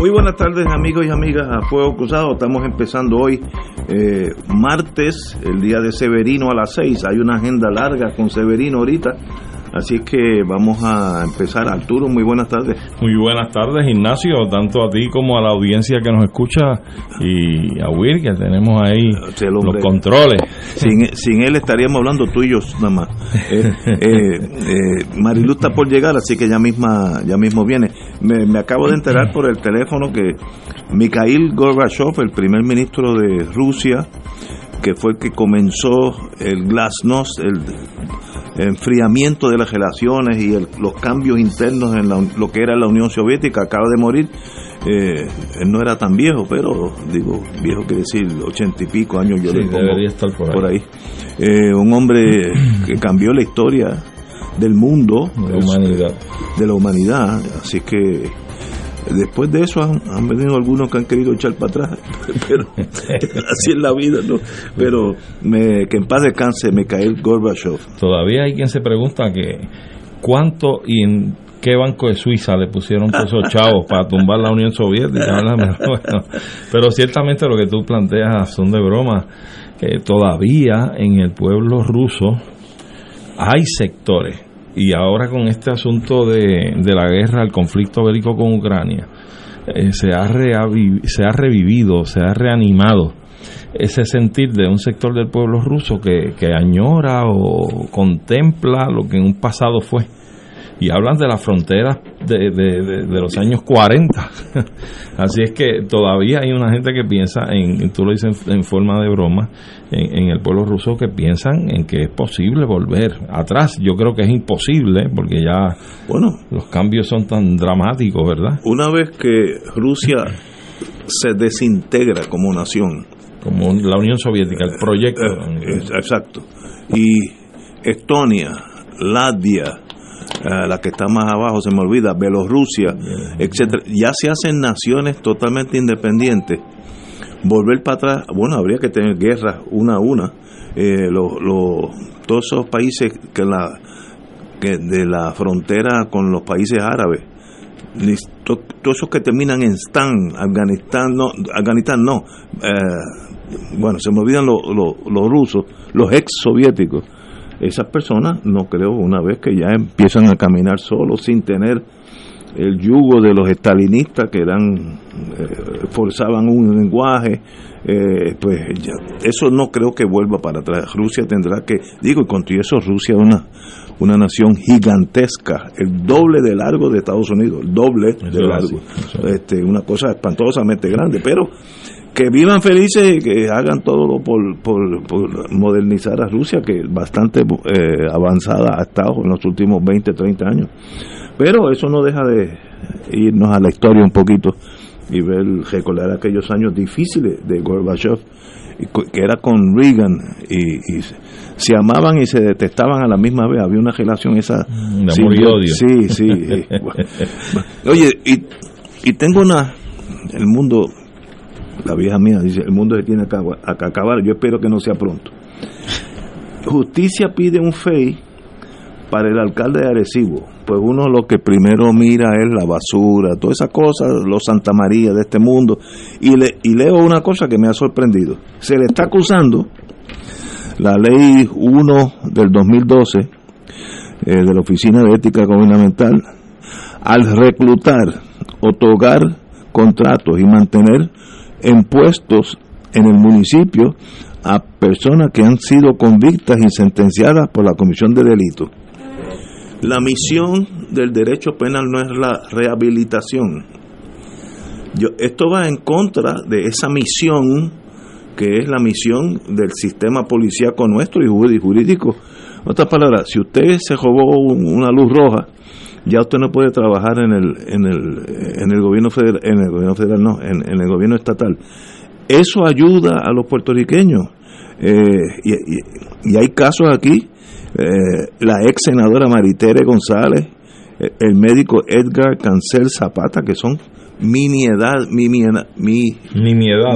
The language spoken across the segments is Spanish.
Muy buenas tardes amigos y amigas a Fuego Cruzado. Estamos empezando hoy eh, martes, el día de Severino a las 6. Hay una agenda larga con Severino ahorita. Así que vamos a empezar. Arturo, muy buenas tardes. Muy buenas tardes, Ignacio, tanto a ti como a la audiencia que nos escucha y a Will, que tenemos ahí los controles. Sin, él estaríamos hablando tú y yo nada más. Eh, eh, eh, Marilu está por llegar, así que ya misma ya mismo viene. Me, me acabo de enterar por el teléfono que Mikhail Gorbachev, el primer ministro de Rusia, que fue el que comenzó el glasnost, el enfriamiento de las relaciones y los cambios internos en lo que era la Unión Soviética, acaba de morir. Eh, él no era tan viejo, pero digo, viejo quiere decir ochenta y pico años, yo le debería estar por ahí. Eh, un hombre que cambió la historia del mundo, de la humanidad. De la humanidad, así que Después de eso han, venido algunos que han querido echar para atrás, pero así es la vida, ¿no? Pero me, que en paz descanse Mikhail Gorbachev. Todavía hay quien se pregunta que cuánto y en qué banco de Suiza le pusieron todos esos chavos para tumbar la Unión Soviética. pero ciertamente lo que tú planteas son de broma. que todavía en el pueblo ruso hay sectores y ahora con este asunto de, la guerra, el conflicto bélico con Ucrania, eh, se, ha se ha revivido, se ha reanimado ese sentir de un sector del pueblo ruso que, que añora o contempla lo que en un pasado fue y hablan de las fronteras de, de, los años 40. Así es que todavía hay una gente que piensa, en, tú lo dices en, forma de broma, en, el pueblo ruso que piensan en que es posible volver atrás. Yo creo que es imposible porque ya bueno, los cambios son tan dramáticos, ¿verdad? Una vez que Rusia se desintegra como nación, como la Unión Soviética, el proyecto. Eh, exacto. Y Estonia, Latvia, la que está más abajo, se me olvida, Bielorrusia, etcétera, ya se hacen naciones totalmente independientes. Volver para atrás, bueno, habría que tener guerras una a una. Eh, todos esos países que la que de la frontera con los países árabes, todos esos que terminan en Stan, Afganistán, no, Afganistán no, eh, bueno, se me olvidan los rusos, los ex soviéticos esas personas no creo una vez que ya empiezan a caminar solos sin tener el yugo de los estalinistas que eran eh, forzaban un lenguaje eh, pues ya, eso no creo que vuelva para atrás. Rusia tendrá que digo y con todo eso Rusia es una una nación gigantesca el doble de largo de Estados Unidos el doble de largo. este una cosa espantosamente grande pero que vivan felices y que hagan todo por, por, modernizar a Rusia, que bastante eh, avanzada ha estado en los últimos 20, 30 años. Pero eso no deja de irnos a la historia un poquito y ver, recordar aquellos años difíciles de Gorbachev, que era con Reagan, y, se amaban y se detestaban a la misma vez, había una relación esa... De amor y odio. Sí, sí. Oye, y, y tengo una... El mundo la vieja mía dice, el mundo se tiene que acabar, yo espero que no sea pronto. Justicia pide un FEI para el alcalde de Arecibo, pues uno lo que primero mira es la basura, todas esas cosas, los Santa María de este mundo, y, le, y leo una cosa que me ha sorprendido. Se le está acusando la ley 1 del 2012 eh, de la Oficina de Ética Gubernamental al reclutar otorgar contratos y mantener en puestos en el municipio a personas que han sido convictas y sentenciadas por la comisión de delitos. La misión del derecho penal no es la rehabilitación. Yo, esto va en contra de esa misión que es la misión del sistema policíaco nuestro y jurídico. En otras palabras, si usted se robó una luz roja, ya usted no puede trabajar en el, en el, en el gobierno federal, en el gobierno federal no, en, el gobierno estatal. Eso ayuda a los puertorriqueños. Eh, y, hay casos aquí, eh, la ex senadora Maritere González, eh, el médico Edgar Cancel Zapata, que son miniedad, mi,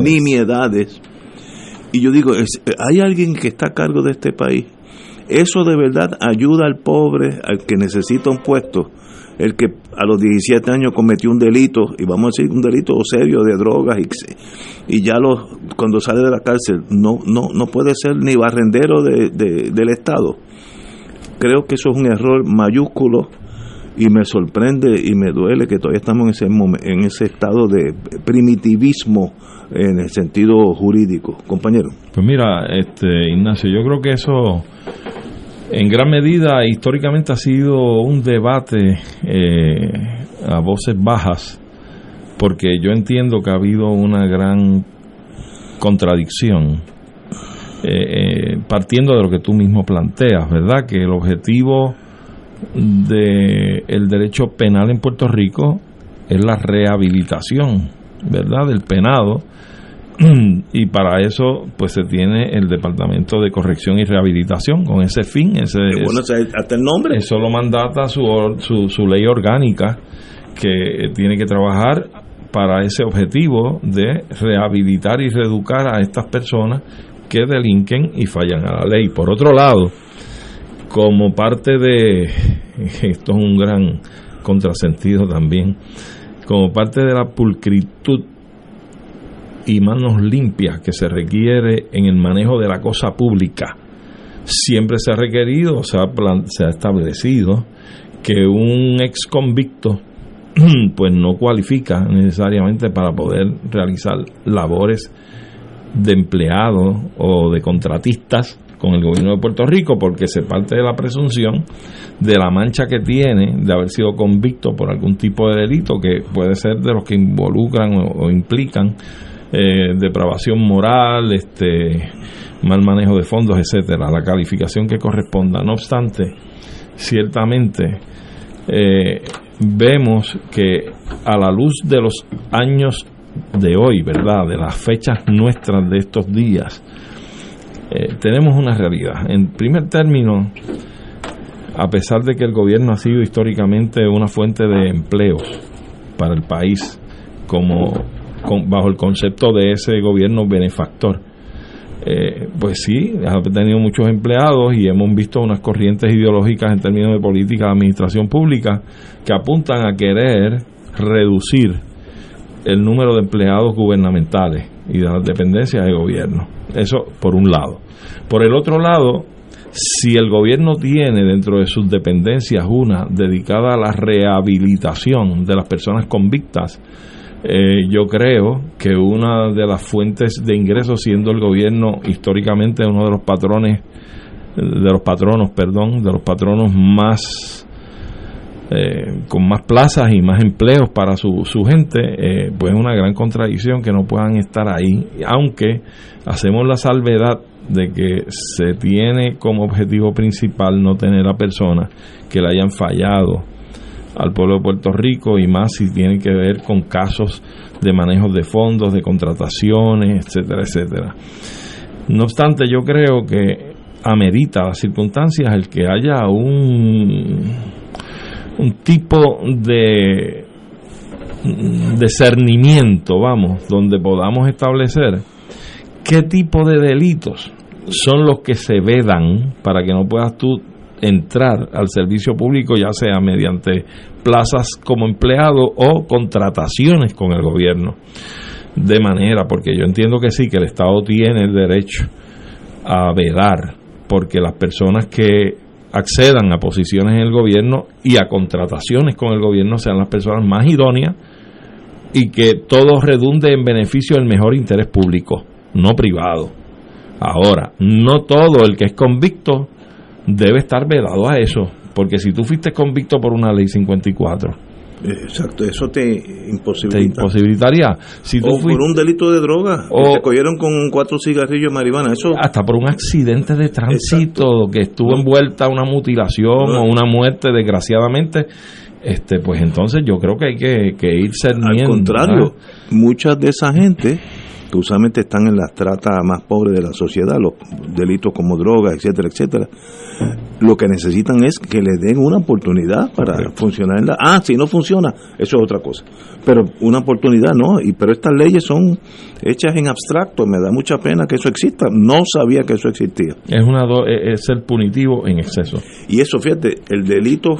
nimiedades. Y yo digo, hay alguien que está a cargo de este país eso de verdad ayuda al pobre, al que necesita un puesto, el que a los 17 años cometió un delito, y vamos a decir un delito serio de drogas, y, y ya los, cuando sale de la cárcel no, no, no puede ser ni barrendero de, del Estado. Creo que eso es un error mayúsculo y me sorprende y me duele que todavía estamos en ese, en ese estado de primitivismo en el sentido jurídico. Compañero. Pues mira, este Ignacio, yo creo que eso en gran medida históricamente ha sido un debate eh, a voces bajas, porque yo entiendo que ha habido una gran contradicción, eh, eh, partiendo de lo que tú mismo planteas, ¿verdad? Que el objetivo del el derecho penal en Puerto Rico es la rehabilitación, ¿verdad? Del penado y para eso pues se tiene el Departamento de Corrección y Rehabilitación con ese fin ese bueno, hasta el nombre eso lo mandata su, su, su ley orgánica que tiene que trabajar para ese objetivo de rehabilitar y reeducar a estas personas que delinquen y fallan a la ley. Por otro lado, como parte de, esto es un gran contrasentido también, como parte de la pulcritud y manos limpias que se requiere en el manejo de la cosa pública. Siempre se ha requerido, se ha, se ha establecido que un ex convicto pues no cualifica necesariamente para poder realizar labores de empleado o de contratistas con el gobierno de Puerto Rico porque se parte de la presunción de la mancha que tiene de haber sido convicto por algún tipo de delito que puede ser de los que involucran o implican eh, depravación moral, este, mal manejo de fondos, etcétera, la calificación que corresponda. No obstante, ciertamente eh, vemos que a la luz de los años de hoy, ¿verdad? De las fechas nuestras de estos días, eh, tenemos una realidad. En primer término, a pesar de que el gobierno ha sido históricamente una fuente de empleos para el país, como bajo el concepto de ese gobierno benefactor. Eh, pues sí, ha tenido muchos empleados y hemos visto unas corrientes ideológicas en términos de política de administración pública que apuntan a querer reducir el número de empleados gubernamentales y de las dependencias de gobierno. Eso por un lado. Por el otro lado, si el gobierno tiene dentro de sus dependencias una dedicada a la rehabilitación de las personas convictas, eh, yo creo que una de las fuentes de ingresos, siendo el gobierno históricamente uno de los patrones, de los patronos, perdón, de los patronos más eh, con más plazas y más empleos para su, su gente, eh, pues es una gran contradicción que no puedan estar ahí, aunque hacemos la salvedad de que se tiene como objetivo principal no tener a personas que le hayan fallado al pueblo de Puerto Rico y más si tiene que ver con casos de manejo de fondos, de contrataciones, etcétera, etcétera. No obstante, yo creo que amerita las circunstancias el que haya un, un tipo de discernimiento, vamos, donde podamos establecer qué tipo de delitos son los que se vedan para que no puedas tú entrar al servicio público, ya sea mediante plazas como empleado o contrataciones con el gobierno. De manera, porque yo entiendo que sí, que el Estado tiene el derecho a velar porque las personas que accedan a posiciones en el gobierno y a contrataciones con el gobierno sean las personas más idóneas y que todo redunde en beneficio del mejor interés público, no privado. Ahora, no todo el que es convicto debe estar vedado a eso, porque si tú fuiste convicto por una ley 54, Exacto, eso te te imposibilita. imposibilitaría. Si tú o por fuiste un delito de droga, O- que te cogieron con cuatro cigarrillos de marihuana, eso hasta por un accidente de tránsito que estuvo envuelta una mutilación No. o una muerte desgraciadamente, este pues entonces yo creo que hay que, que ir al contrario, ¿verdad? muchas de esa gente que usualmente están en las tratas más pobres de la sociedad, los delitos como drogas, etcétera, etcétera, lo que necesitan es que les den una oportunidad para funcionar en la... Ah, si no funciona, eso es otra cosa. Pero una oportunidad no, y pero estas leyes son hechas en abstracto, me da mucha pena que eso exista, no sabía que eso existía. Es una do- es es ser punitivo en exceso. Y eso, fíjate, el delito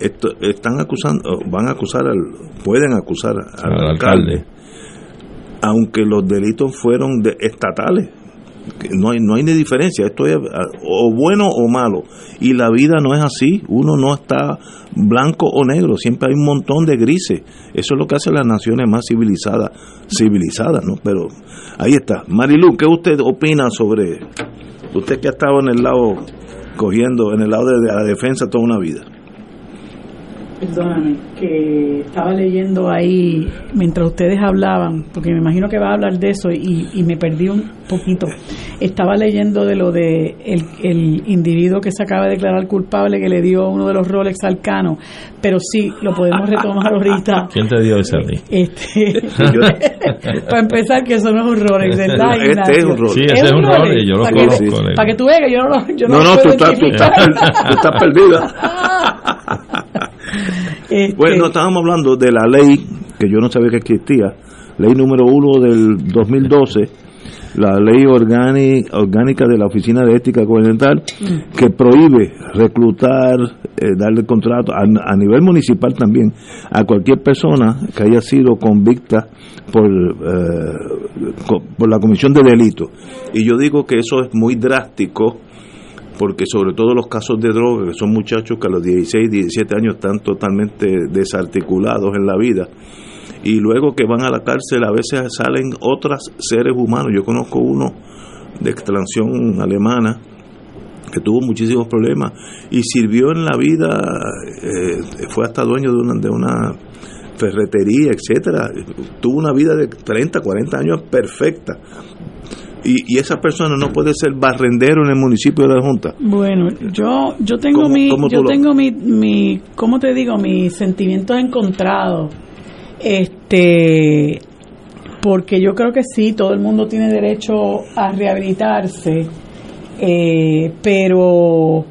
esto- están acusando, van a acusar al, pueden acusar al, Al alcalde, alcalde. Aunque los delitos fueron de, estatales. No hay, no hay ni diferencia, esto es ah, o bueno o malo. Y la vida no es así, uno no está blanco o negro, siempre hay un montón de grises. Eso es lo que hacen las naciones más civilizadas, civilizadas, ¿no? Pero ahí está. Marilu, ¿qué usted opina sobre usted que ha estado en el lado cogiendo, en el lado de la defensa toda una vida? Perdóname, que estaba leyendo ahí mientras ustedes hablaban, porque me imagino que va a hablar de eso y, y me perdí un poquito. Estaba leyendo de lo de el, el individuo que se acaba de declarar culpable que le dio uno de los Rolex al Cano, pero sí, lo podemos retomar ahorita. ¿Quién te dio ese a ti? Este, para empezar, que eso no es un Rolex, ¿verdad? Este es un Rolex. Sí, ese es un Rolex, yo lo para que- conozco. Para que tú veas que yo no, lo- yo no, No, lo no, tú puedo estás, tú estás, identificar. per- tú estás perdida. Este, Bueno, estábamos hablando de la ley que yo no sabía que existía, ley número uno del 2012, la ley orgánica de la Oficina de Ética Gubernamental, que prohíbe reclutar, eh, darle contrato a, a nivel municipal también a cualquier persona que haya sido convicta por, eh, por la comisión de delito. Y yo digo que eso es muy drástico porque sobre todo los casos de droga, que son muchachos que a los 16, 17 años están totalmente desarticulados en la vida, y luego que van a la cárcel a veces salen otros seres humanos. Yo conozco uno de extracción alemana que tuvo muchísimos problemas y sirvió en la vida, eh, fue hasta dueño de una, de una ferretería, etcétera. Tuvo una vida de 30, 40 años perfecta. Y, y esa persona no puede ser barrendero en el municipio de la Junta. Bueno, yo yo tengo ¿Cómo- mi cómo yo lo- tengo mi mi ¿cómo te digo? mis sentimientos encontrados. Este porque yo creo que sí, todo el mundo tiene derecho a rehabilitarse. eh, pero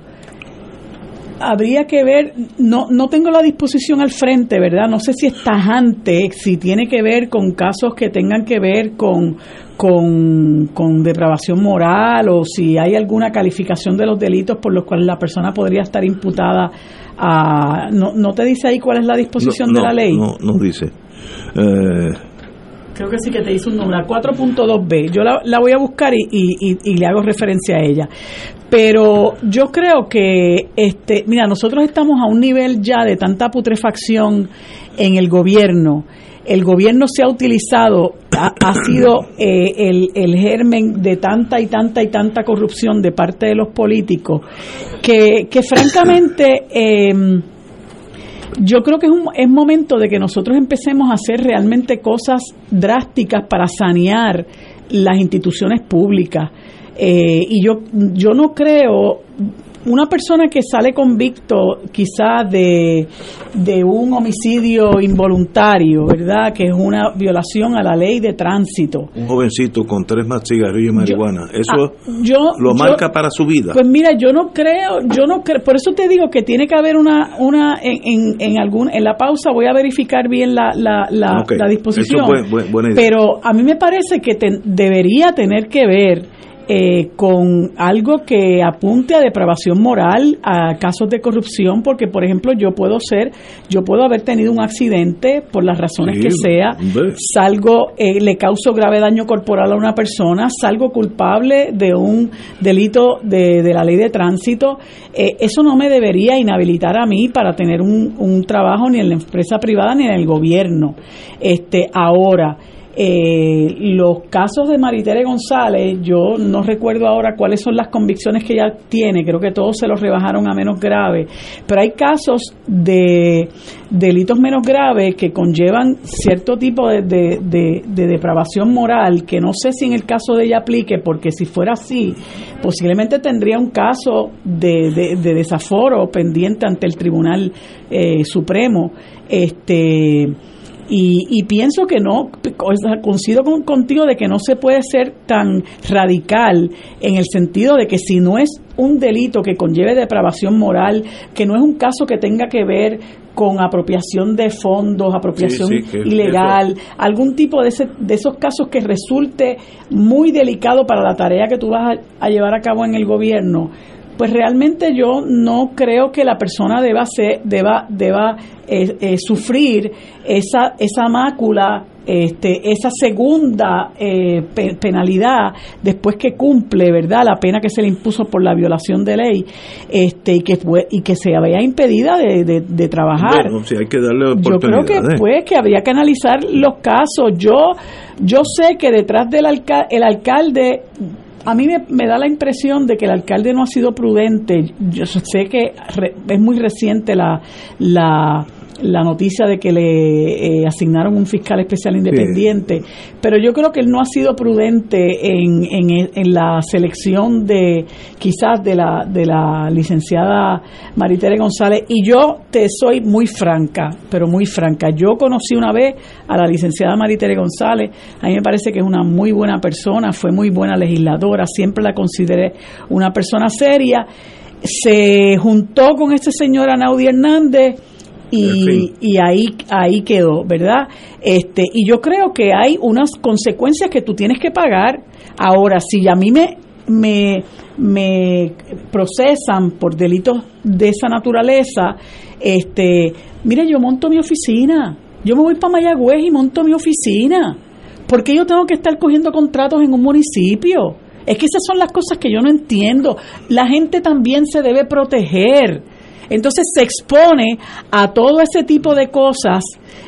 habría que ver, no, no tengo la disposición al frente, ¿verdad? No sé si es tajante, si tiene que ver con casos que tengan que ver con, con, con depravación moral o si hay alguna calificación de los delitos por los cuales la persona podría estar imputada a... ¿No, no te dice ahí cuál es la disposición No, de la ley? No, no dice. Eh, Creo que sí que te hizo un número, 4.2b. Yo la, la voy a buscar y, y- y- y le hago referencia a ella. Pero yo creo que, este, mira, nosotros estamos a un nivel ya de tanta putrefacción en el gobierno. El gobierno se ha utilizado, ha, sido eh, el, el germen de tanta y tanta y tanta corrupción de parte de los políticos, que, que francamente... em, yo creo que es, un, es momento de que nosotros empecemos a hacer realmente cosas drásticas para sanear las instituciones públicas. Eh, y yo, yo no creo, una persona que sale convicto quizás de, de un homicidio involuntario, ¿verdad? Que es una violación a la ley de tránsito. un jovencito con tres más cigarrillos y marihuana. Eso Ah, yo, lo yo- marca para su vida. Pues mira, yo no creo, yo no creo, por eso te digo que tiene que haber una, una en, en, en algún, en la pausa voy a verificar bien la, la, la, la disposición. eso es buen- buen- buena idea. Pero a mí me parece que te- debería tener que ver eh, con algo que apunte a depravación moral, a casos de corrupción, porque por ejemplo yo puedo ser, yo puedo haber tenido un accidente por las razones que sea, salgo, eh, le causo grave daño corporal a una persona, salgo culpable de un delito de, de la ley de tránsito, eh, eso no me debería inhabilitar a mí para tener un, un trabajo ni en la empresa privada ni en el gobierno. Este, ahora, eh, los casos de Maritere González, yo no recuerdo ahora cuáles son las convicciones que ella tiene, creo que todos se los rebajaron a menos grave, pero hay casos de delitos menos graves que conllevan cierto tipo de, de, depravación moral, que no sé si en el caso de ella aplique, porque si fuera así, posiblemente tendría un caso de, desaforo pendiente ante el Tribunal eh, Supremo. Este y, pienso que no, coincido con, contigo de que no se puede ser tan radical en el sentido de que si no es un delito que conlleve depravación moral, que no es un caso que tenga que ver con apropiación de fondos, apropiación ilegal, algún tipo de, ese, de esos casos que resulte muy delicado para la tarea que tú vas a llevar a cabo en el gobierno, pues realmente yo no creo que la persona deba ser, deba, deba eh, eh, sufrir esa, esa mácula este, esa segunda eh, penalidad después que cumple, ¿verdad? La pena que se le impuso por la violación de ley este, y, que fue, y que se vea impedida de, trabajar. hay que darle Yo creo que pues que habría que analizar los casos. Yo, yo sé que detrás del el alcalde a mí me, da la impresión de que el alcalde no ha sido prudente. Yo sé que es muy reciente la, la la noticia de que le eh, asignaron un fiscal especial independiente, pero yo creo que él no ha sido prudente en, en, en, la selección de quizás de la, de la licenciada Maritere González y yo te soy muy franca, pero muy franca. Yo conocí una vez a la licenciada Maritere González, a mí me parece que es una muy buena persona, fue muy buena legisladora, siempre la consideré una persona seria. Se juntó con este señor Anaudi Hernández, y, y ahí ahí quedó, ¿verdad? Este y yo creo que hay unas consecuencias que tú tienes que pagar. Ahora, si a mí me me, me procesan por delitos de esa naturaleza, este, mire, yo monto mi oficina. Yo me voy para Mayagüez y monto mi oficina. porque yo tengo que estar cogiendo contratos en un municipio? Es que esas son las cosas que yo no entiendo. La gente también se debe proteger. Entonces se expone a todo ese tipo de cosas.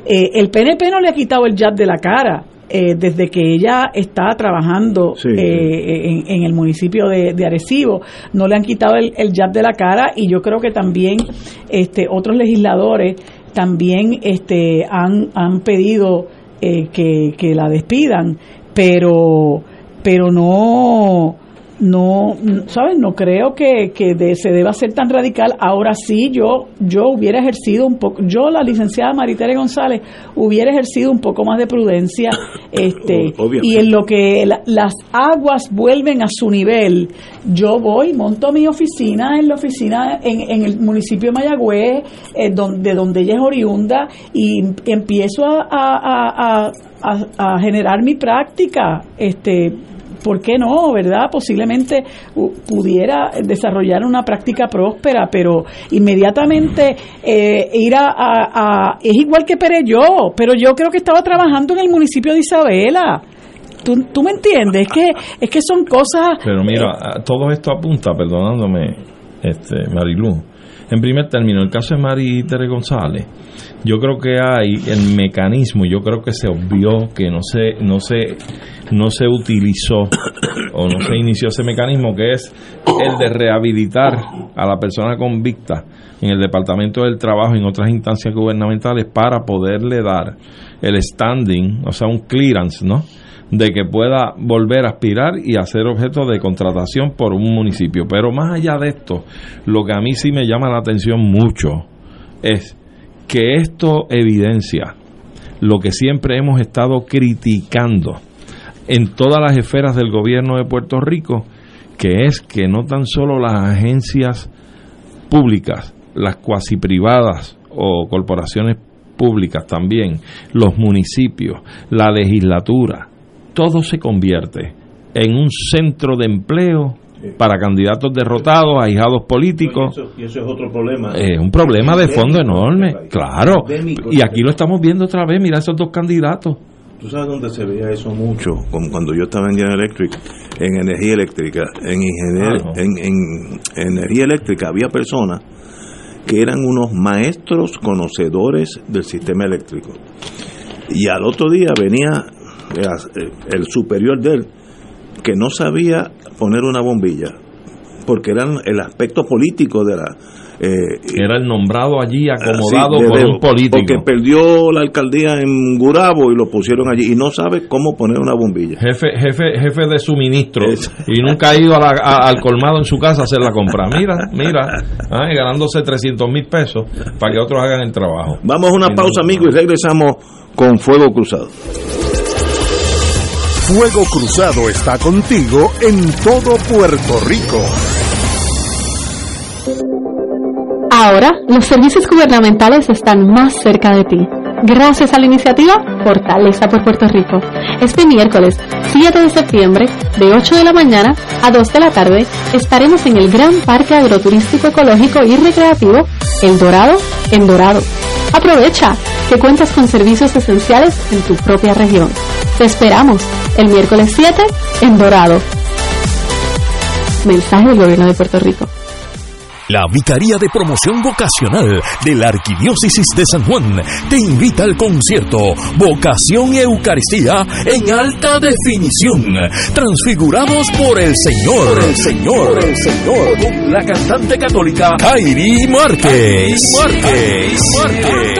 Eh, el PNP no le ha quitado el jab de la cara. Eh, desde que ella está trabajando eh, en, el municipio de, Arecibo, no le han quitado el, el jab de la cara y yo creo que también este, otros legisladores también este, han, han pedido que, que la despidan, pero, pero no no, ¿sabes? No creo que, que se deba ser tan radical. Ahora sí, yo, yo hubiera ejercido un poco, yo, la licenciada Maritere González, hubiera ejercido un poco más de prudencia, este, y en lo que las aguas vuelven a su nivel, yo voy, monto mi oficina en la oficina en, en el municipio de Mayagüez, eh, donde, donde ella es oriunda, y empiezo a, a, a, a generar mi práctica, este, ¿por qué no, verdad? Posiblemente pudiera desarrollar una práctica próspera, pero inmediatamente eh, ir a, Es igual que Pereyó, pero yo creo que estaba trabajando en el municipio de Isabela. ¿Tú, tú me entiendes? Es que, es que son cosas... Pero mira, eh, todo esto apunta, perdonándome, este, Marilu, en primer término, el caso de Mari Tere González, yo creo que hay el mecanismo, yo creo que se obvió que no se, no se, no se utilizó o no se inició ese mecanismo que es el de rehabilitar a la persona convicta en el Departamento del Trabajo y en otras instancias gubernamentales para poderle dar el standing, o sea, un clearance, ¿no? De que pueda volver a aspirar y a ser objeto de contratación por un municipio. Pero más allá de esto, lo que a mí sí me llama la atención mucho es que esto evidencia lo que siempre hemos estado criticando en todas las esferas del gobierno de Puerto Rico, que es que no tan solo las agencias públicas, las cuasi privadas o corporaciones públicas también, los municipios, la legislatura, todo se convierte en un centro de empleo para candidatos derrotados, ahijados políticos. Y eso, es otro problema. Es un problema de fondo enorme, claro. Y aquí lo estamos viendo otra vez, mira esos dos candidatos. ¿Tú sabes dónde se veía eso mucho? Cuando yo estaba en General Electric, en energía eléctrica. En, en, en energía eléctrica había personas que eran unos maestros conocedores del sistema eléctrico. Y al otro día venía el superior de él, que no sabía poner una bombilla, porque eran el aspecto político de la... Eh, Era el nombrado allí, acomodado por un político. Porque perdió la alcaldía en Gurabo y lo pusieron allí y no sabe cómo poner una bombilla. Jefe jefe jefe de suministro y nunca ha ido al colmado en su casa a hacer la compra. Mira, mira, ganándose 300 mil pesos para que otros hagan el trabajo. Vamos a una pausa, amigo, y regresamos con Fuego Cruzado. Fuego Cruzado está contigo en todo Puerto Rico. Ahora, los servicios gubernamentales están más cerca de ti. Gracias a la iniciativa Fortaleza por Puerto Rico. Este miércoles 7 de septiembre, de 8 de la mañana a 2 de la tarde, estaremos en el Gran Parque Agroturístico Ecológico y Recreativo El Dorado, en Dorado. Aprovecha que cuentas con servicios esenciales en tu propia región. Te esperamos el miércoles 7 en Dorado. Mensaje del Gobierno de Puerto Rico. La Vicaría de Promoción Vocacional de la Arquidiócesis de San Juan te invita al concierto Vocación y Eucaristía en alta definición. Transfigurados por el Señor. Por el Señor. el Señor. Con la cantante católica Kairi Márquez. Márquez. Márquez.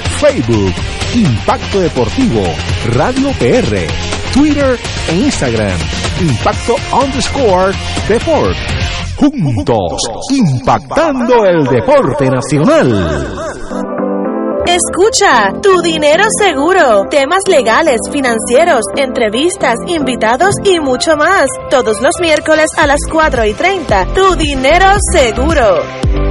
Facebook Impacto Deportivo Radio PR Twitter e Instagram Impacto underscore Deport juntos, impactando el deporte nacional. Escucha, tu dinero seguro, temas legales, financieros, entrevistas, invitados y mucho más. Todos los miércoles a las 4 y 30, tu dinero seguro.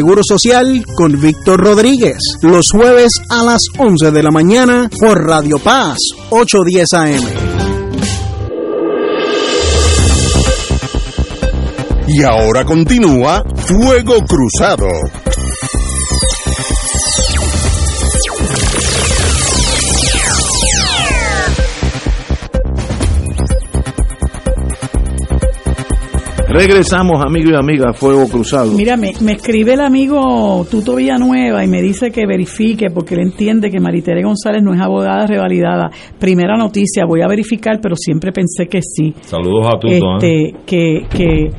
Seguro Social con Víctor Rodríguez, los jueves a las 11 de la mañana por Radio Paz, 810 AM. Y ahora continúa Fuego Cruzado. Regresamos, amigos y amigas, Fuego Cruzado. Mira, me, escribe el amigo Tuto Villanueva y me dice que verifique porque él entiende que Maritere González no es abogada revalidada. Primera noticia, voy a verificar, pero siempre pensé que sí. Saludos a Tuto. ¿eh? Este, que, que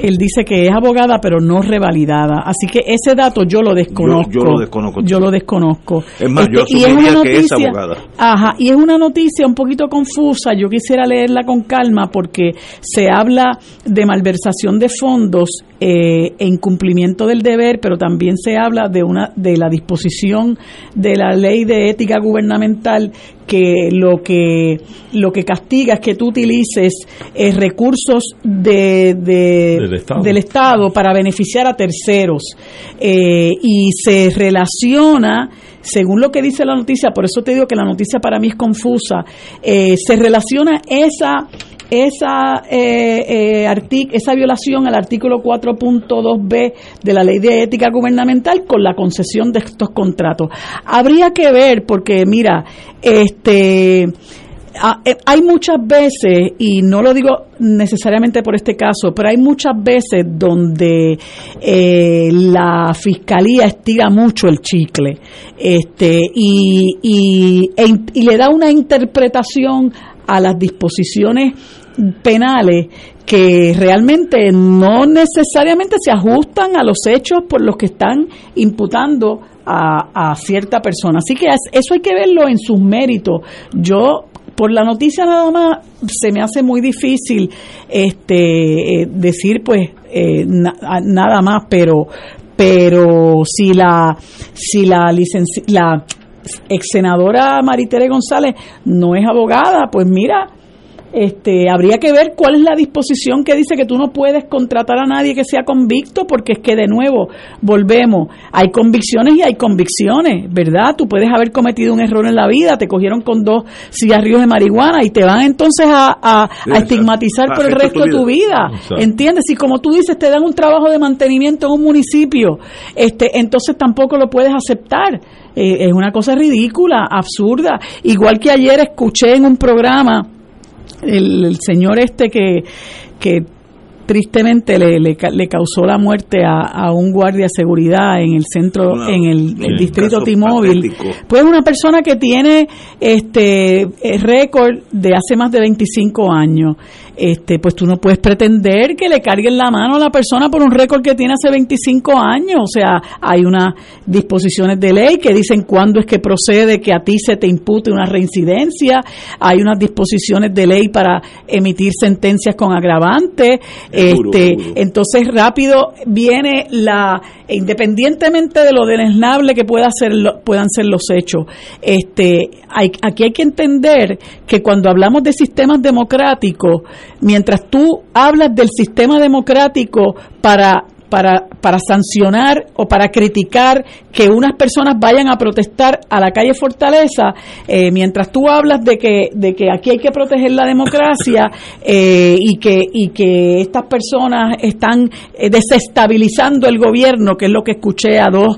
él dice que es abogada, pero no revalidada. Así que ese dato yo lo desconozco. Yo, lo desconozco. Yo lo desconozco. Es más, yo este, asumiría que es abogada. Ajá, y es una noticia un poquito confusa. Yo quisiera leerla con calma porque se habla de malversación de fondos eh, en cumplimiento del deber, pero también se habla de una de la disposición de la ley de ética gubernamental que lo que lo que castiga es que tú utilices eh, recursos de, del, estado. para beneficiar a terceros eh, y se relaciona según lo que dice la noticia por eso te digo que la noticia para mí es confusa eh, se relaciona esa esa, eh, eh esa violación al artículo 4.2b de la ley de ética gubernamental con la concesión de estos contratos. Habría que ver, porque mira, este eh, hay muchas veces, y no lo digo necesariamente por este caso, pero hay muchas veces donde eh, la fiscalía estira mucho el chicle este, y, y, e y le da una interpretación a las disposiciones penales que realmente no necesariamente se ajustan a los hechos por los que están imputando a, cierta persona. Así que eso hay que verlo en sus méritos. Yo por la noticia nada más se me hace muy difícil este eh, decir pues eh, nada más pero pero si la si la la ex senadora Maritere González no es abogada pues mira este, habría que ver cuál es la disposición que dice que tú no puedes contratar a nadie que sea convicto, porque es que de nuevo volvemos, hay convicciones y hay convicciones, ¿verdad? Tú puedes haber cometido un error en la vida, te cogieron con dos cigarrillos de marihuana y te van entonces a, estigmatizar por el resto de tu vida, ¿entiendes? Y como tú dices, te dan un trabajo de mantenimiento en un municipio, este, entonces tampoco lo puedes aceptar. Eh, es una cosa ridícula, absurda. Igual que ayer escuché en un programa el, señor este que, que tristemente le, le, causó la muerte a, un guardia de seguridad en el centro, en el, distrito T-Mobile, pues una persona que tiene este eh, récord de hace más de 25 años este, pues tú no puedes pretender que le carguen la mano a la persona por un récord que tiene hace 25 años. O sea, hay unas disposiciones de ley que dicen cuándo es que procede que a ti se te impute una reincidencia. Hay unas disposiciones de ley para emitir sentencias con agravantes. Este, entonces rápido viene la, independientemente de lo deleznable que pueda ser, puedan ser los hechos. Este, hay, aquí hay que entender que cuando hablamos de sistemas democráticos mientras tú hablas del sistema democrático para para, para sancionar o para criticar que unas personas vayan a protestar a la calle Fortaleza, eh, mientras tú hablas de que, de que aquí hay que proteger la democracia eh, y, que, y que estas personas están eh, desestabilizando el gobierno, que es lo que escuché a dos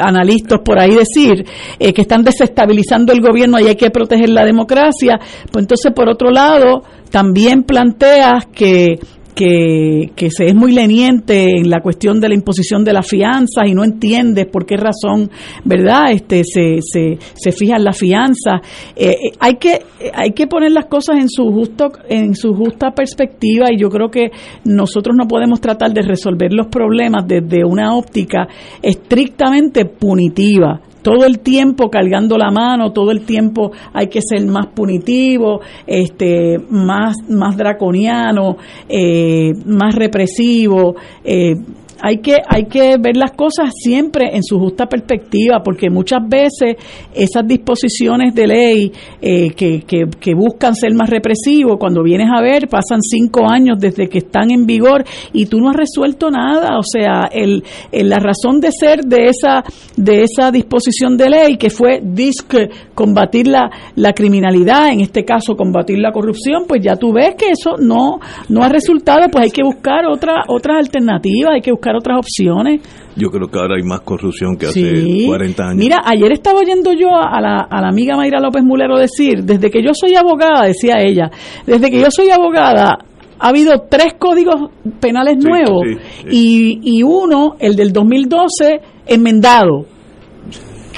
analistas por ahí decir, que están desestabilizando el gobierno y hay que proteger la democracia, pues entonces por otro lado también planteas que que, que, se es muy leniente en la cuestión de la imposición de las fianzas y no entiendes por qué razón, ¿verdad? Este, se, se, se fijan las fianzas. Eh, eh, hay, que, hay que poner las cosas en su, justo, en su justa perspectiva y yo creo que nosotros no podemos tratar de resolver los problemas desde una óptica estrictamente punitiva todo el tiempo cargando la mano, todo el tiempo hay que ser más punitivo, este, más, más draconiano, eh, más represivo. Eh, hay que, hay que ver las cosas siempre en su justa perspectiva, porque muchas veces esas disposiciones de ley eh, que, que, buscan ser más represivos, cuando vienes a ver, pasan cinco años desde que están en vigor y tú no has resuelto nada. O sea, el, la razón de ser de esa, de esa disposición de ley, que fue disque combatir la, la criminalidad, en este caso combatir la corrupción, pues ya tú ves que eso no, no ha resultado, pues hay que buscar otra, otras alternativas, hay que buscar otras opciones. Yo creo que ahora hay más corrupción que hace 40 años. Mira, ayer estaba oyendo yo a la, a la amiga Mayra López Mulero decir, desde que yo soy abogada, decía ella, desde que yo soy abogada, ha habido tres códigos penales nuevos Y, y uno, el del 2012, enmendado.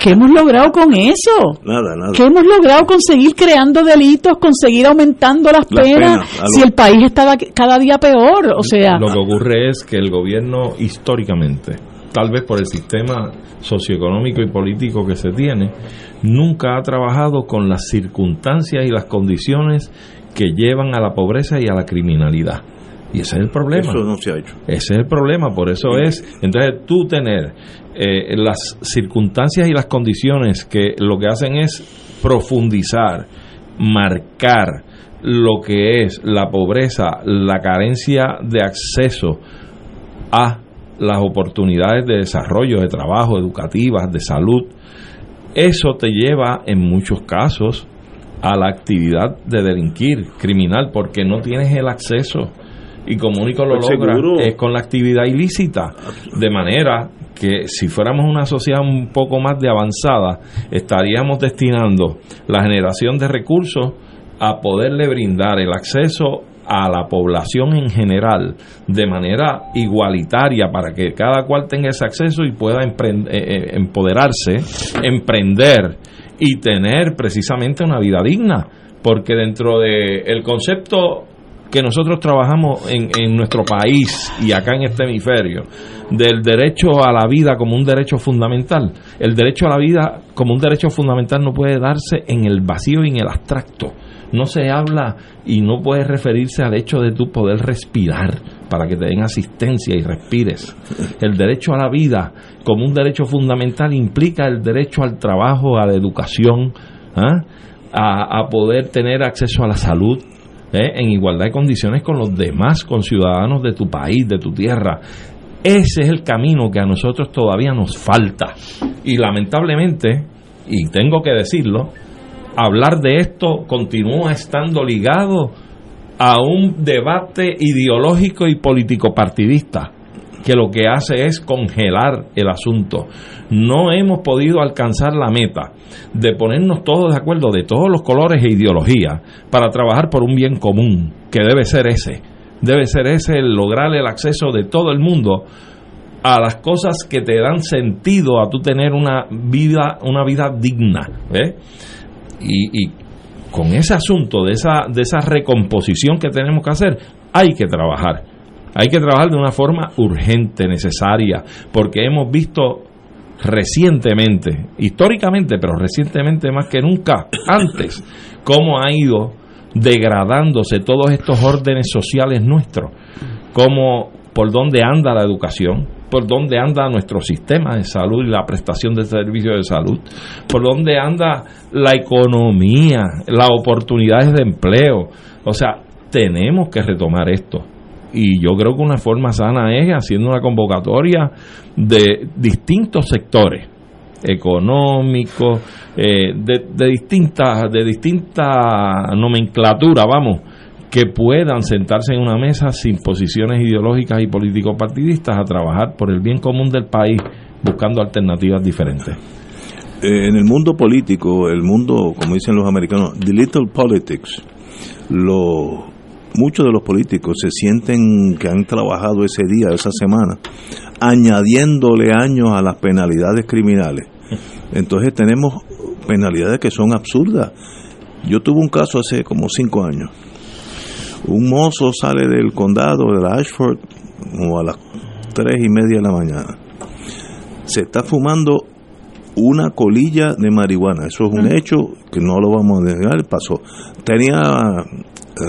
¿Qué hemos logrado con eso? Nada, nada. ¿Qué hemos logrado conseguir creando delitos, conseguir aumentando las, penas, si el país está cada día peor? O sea, lo que ocurre es que el gobierno históricamente, tal vez por el sistema socioeconómico y político que se tiene, nunca ha trabajado con las circunstancias y las condiciones que llevan a la pobreza y a la criminalidad. Y ese es el problema. Eso no se ha hecho. Ese es el problema, por eso es, entonces tú tener eh, las circunstancias y las condiciones que lo que hacen es profundizar, marcar lo que es la pobreza, la carencia de acceso a las oportunidades de desarrollo, de trabajo, educativas, de salud, eso te lleva en muchos casos a la actividad de delinquir criminal porque no tienes el acceso y como único lo Pues logra seguro. es con la actividad ilícita de manera que si fuéramos una sociedad un poco más de avanzada estaríamos destinando la generación de recursos a poderle brindar el acceso a la población en general de manera igualitaria para que cada cual tenga ese acceso y pueda eh, eh, empoderarse, emprender y tener precisamente una vida digna, porque dentro del el concepto que nosotros trabajamos en, en nuestro país y acá en este hemisferio, del derecho a la vida como un derecho fundamental. El derecho a la vida como un derecho fundamental no puede darse en el vacío y en el abstracto. No se habla y no puede referirse al hecho de tu poder respirar para que te den asistencia y respires. El derecho a la vida como un derecho fundamental implica el derecho al trabajo, a la educación, ¿ah? a, a poder tener acceso a la salud, en igualdad de condiciones con los demás conciudadanos de tu país, de tu tierra. Ese es el camino que a nosotros todavía nos falta. Y lamentablemente, y tengo que decirlo, hablar de esto continúa estando ligado a un debate ideológico y político partidista que lo que hace es congelar el asunto. No hemos podido alcanzar la meta de ponernos todos de acuerdo de todos los colores e ideologías para trabajar por un bien común, que debe ser ese. Debe ser ese el lograr el acceso de todo el mundo a las cosas que te dan sentido a tú tener una vida una vida digna, ¿ves? Y, y con ese asunto de esa de esa recomposición que tenemos que hacer, hay que trabajar. Hay que trabajar de una forma urgente, necesaria, porque hemos visto recientemente, históricamente, pero recientemente más que nunca antes, cómo ha ido degradándose todos estos órdenes sociales nuestros, cómo por dónde anda la educación, por dónde anda nuestro sistema de salud y la prestación de servicios de salud, por dónde anda la economía, las oportunidades de empleo. O sea, tenemos que retomar esto. Y yo creo que una forma sana es haciendo una convocatoria de distintos sectores económicos, eh, de, distintas de distinta nomenclatura, vamos, que puedan sentarse en una mesa sin posiciones ideológicas y político-partidistas a trabajar por el bien común del país, buscando alternativas diferentes. Eh, en el mundo político, el mundo, como dicen los americanos, the little politics, lo, muchos de los políticos se sienten que han trabajado ese día, esa semana, añadiéndole años a las penalidades criminales. Entonces tenemos penalidades que son absurdas. Yo tuve un caso hace como cinco años. Un mozo sale del condado de la Ashford como a las tres y media de la mañana. Se está fumando una colilla de marihuana. Eso es un hecho que no lo vamos a negar, pasó. Tenía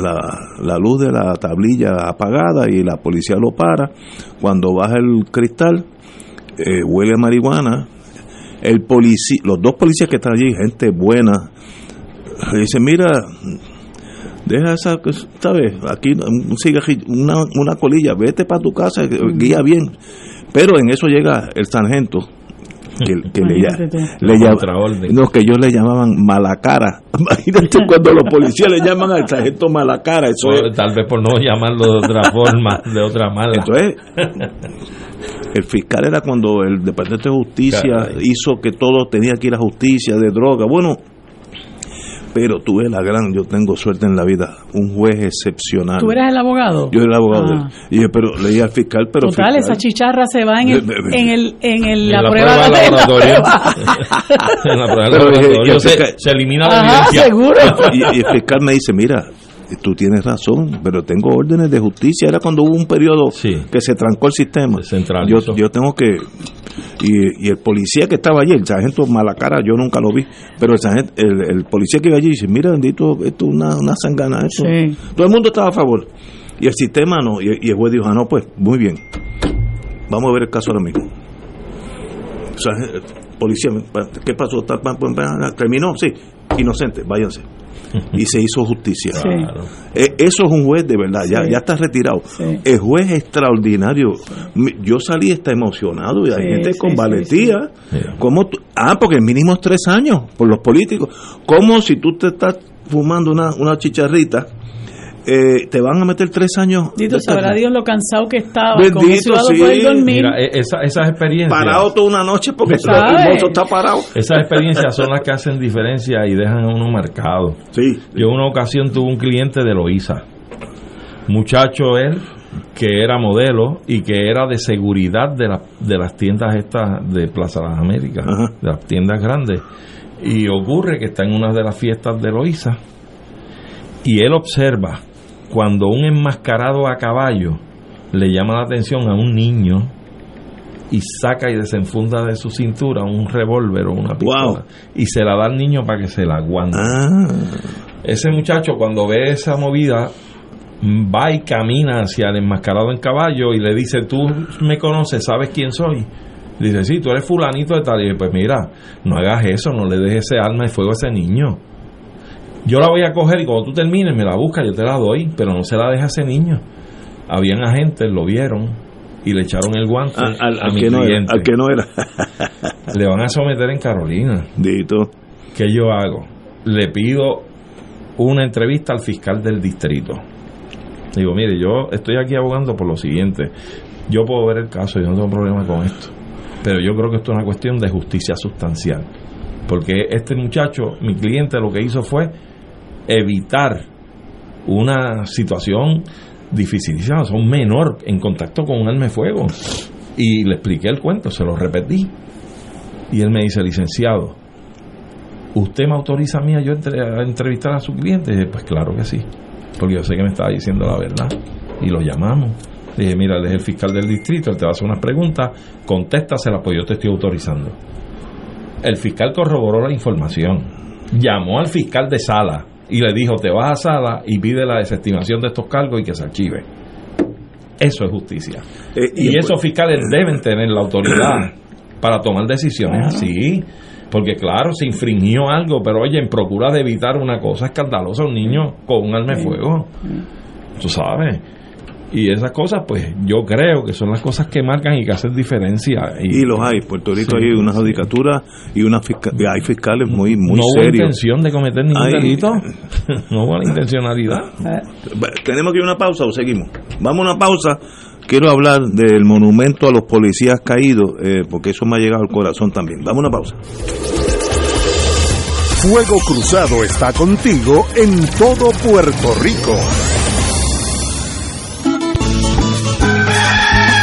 la, la luz de la tablilla apagada y la policía lo para. Cuando baja el cristal, eh, huele a marihuana. El policía, los dos policías que están allí, gente buena, le dicen, mira, deja esa, ¿sabes? Aquí un una, una colilla, vete para tu casa, guía bien. Pero en eso llega el sargento, que, que le, le llama, Contraorden. no, que ellos le llamaban malacara. Imagínate cuando los policías le llaman al sargento malacara, eso es, Tal vez por no llamarlo de otra forma, de otra mala. entonces, el fiscal era cuando el Departamento de Justicia Caray. hizo que todo tenía que ir a justicia de droga. Bueno, pero tuve la gran, yo tengo suerte en la vida, un juez excepcional. ¿Tú eras el abogado? Yo era el abogado. Ah. Y dije, pero leí al fiscal, pero Total, fiscal, esa chicharra se va en el, en el, en el- En la, la prueba, prueba de de la laboratorio. prueba. en la prueba del Pero dije, laboratorio se, fiscal- se elimina la Ajá, evidencia. seguro. y, y el fiscal me dice, mira, tú tienes razón, pero tengo órdenes de justicia. Era cuando hubo un periodo Sí. que se trancó el sistema. Yo, yo tengo que... Y, el policía que estaba allí, el sargento Malacara, yo nunca lo vi, pero el, sargento, el, policía que iba allí dice, mira, bendito, esto es una, una sangana, esto. Todo el mundo estaba a favor. Y el sistema no, y, el juez dijo, ah, no, pues, muy bien. Vamos a ver el caso ahora mismo. O sea, policía, ¿qué pasó? ¿Terminó? Sí, inocente, váyanse y se hizo justicia. Eh, eso es un juez de verdad, ya, ya está retirado. El juez extraordinario. Yo salí está emocionado y hay gente con valentía. como ah, porque el mínimo es tres años por los políticos. Como si tú te estás fumando una, una chicharrita eh, te van a meter tres años. Dito, sabrá Dios lo cansado que estaba. Bendito, sí. Mira, e-, esas experiencias. Parado toda una noche porque el está parado. Esas experiencias son las que hacen diferencia y dejan a uno marcado. Sí. Yo en una ocasión tuve un cliente de Loíza. Muchacho él, que era modelo y que era de seguridad de, la, de las tiendas estas de Plaza de las Américas, de las tiendas grandes. Y ocurre que está en una de las fiestas de Loíza y él observa cuando un enmascarado a caballo le llama la atención a un niño y saca y desenfunda de su cintura un revólver o una pistola y se la da al niño para que se la aguante. Ah. Ese muchacho cuando ve esa movida va y camina hacia el enmascarado en caballo y le dice, tú me conoces, sabes quién soy. Dice, sí, tú eres fulanito de tal. Y dice, pues mira, no hagas eso, no le dejes ese alma de fuego a ese niño. Yo la voy a coger y cuando tú termines me la buscas, yo te la doy, pero no se la deja a ese niño. Habían agentes, lo vieron y le echaron el guante ah, al, a mi que cliente. al que no era. le van a someter en Carolina. Dito. ¿Qué yo hago? Le pido una entrevista al fiscal del distrito. Digo, mire, yo estoy aquí abogando por lo siguiente. Yo puedo ver el caso, yo no tengo problema con esto. Pero yo creo que esto es una cuestión de justicia sustancial. Porque este muchacho, mi cliente, lo que hizo fue evitar una situación dificilísima, son menor en contacto con un arma de fuego. Y le expliqué el cuento, se lo repetí. Y él me dice, licenciado, ¿usted me autoriza a mí a yo entrevistar a su cliente? Y dije, pues claro que sí, porque yo sé que me estaba diciendo la verdad. Y lo llamamos. dije, mira, él es el fiscal del distrito, él te va a hacer unas preguntas, contéstasela, pues yo te estoy autorizando. El fiscal corroboró la información, llamó al fiscal de sala, y le dijo, te vas a sala y pide la desestimación de estos cargos y que se archive. Eso es justicia. Eh, y, esos fiscales deben tener la autoridad para tomar decisiones así. Porque claro, se infringió algo, pero oye, en procura de evitar una cosa escandalosa, un niño con un arma de fuego. Tú sabes. Y esas cosas, pues yo creo que son las cosas que marcan y que hacen diferencia. Y, los hay. Puerto Rico hay una judicatura y una hay fiscales muy, muy no hubo intención de cometer ningún delito. no hubo la intencionalidad. ¿Tenemos que ir a una pausa o seguimos? Vamos a una pausa. Quiero hablar del monumento a los policías caídos, eh, porque eso me ha llegado al corazón también. Vamos a una pausa. Fuego Cruzado está contigo en todo Puerto Rico.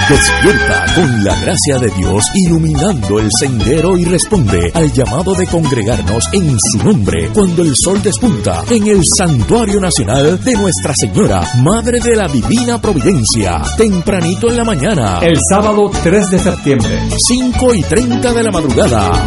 Despierta con la gracia de Dios iluminando el sendero y responde al llamado de congregarnos en su nombre cuando el sol despunta en el Santuario Nacional de Nuestra Señora, Madre de la Divina Providencia, tempranito en la mañana. El sábado 3 de septiembre. 5 y 30 de la madrugada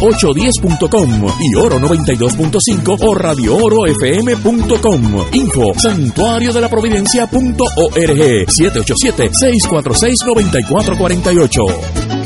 810.com y oro 92.5 o radio radioorofm.com. Info santuario de la providencia.org 787 646 9448.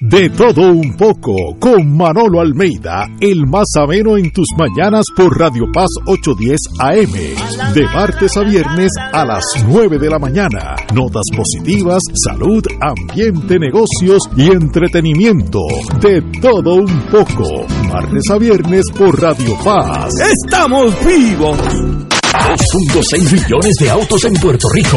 De todo un poco, con Manolo Almeida, el más ameno en tus mañanas por Radio Paz 810 AM. De martes a viernes a las 9 de la mañana. Notas positivas, salud, ambiente, negocios y entretenimiento. De todo un poco. Martes a viernes por Radio Paz. ¡Estamos vivos! 2.6 millones de autos en Puerto Rico.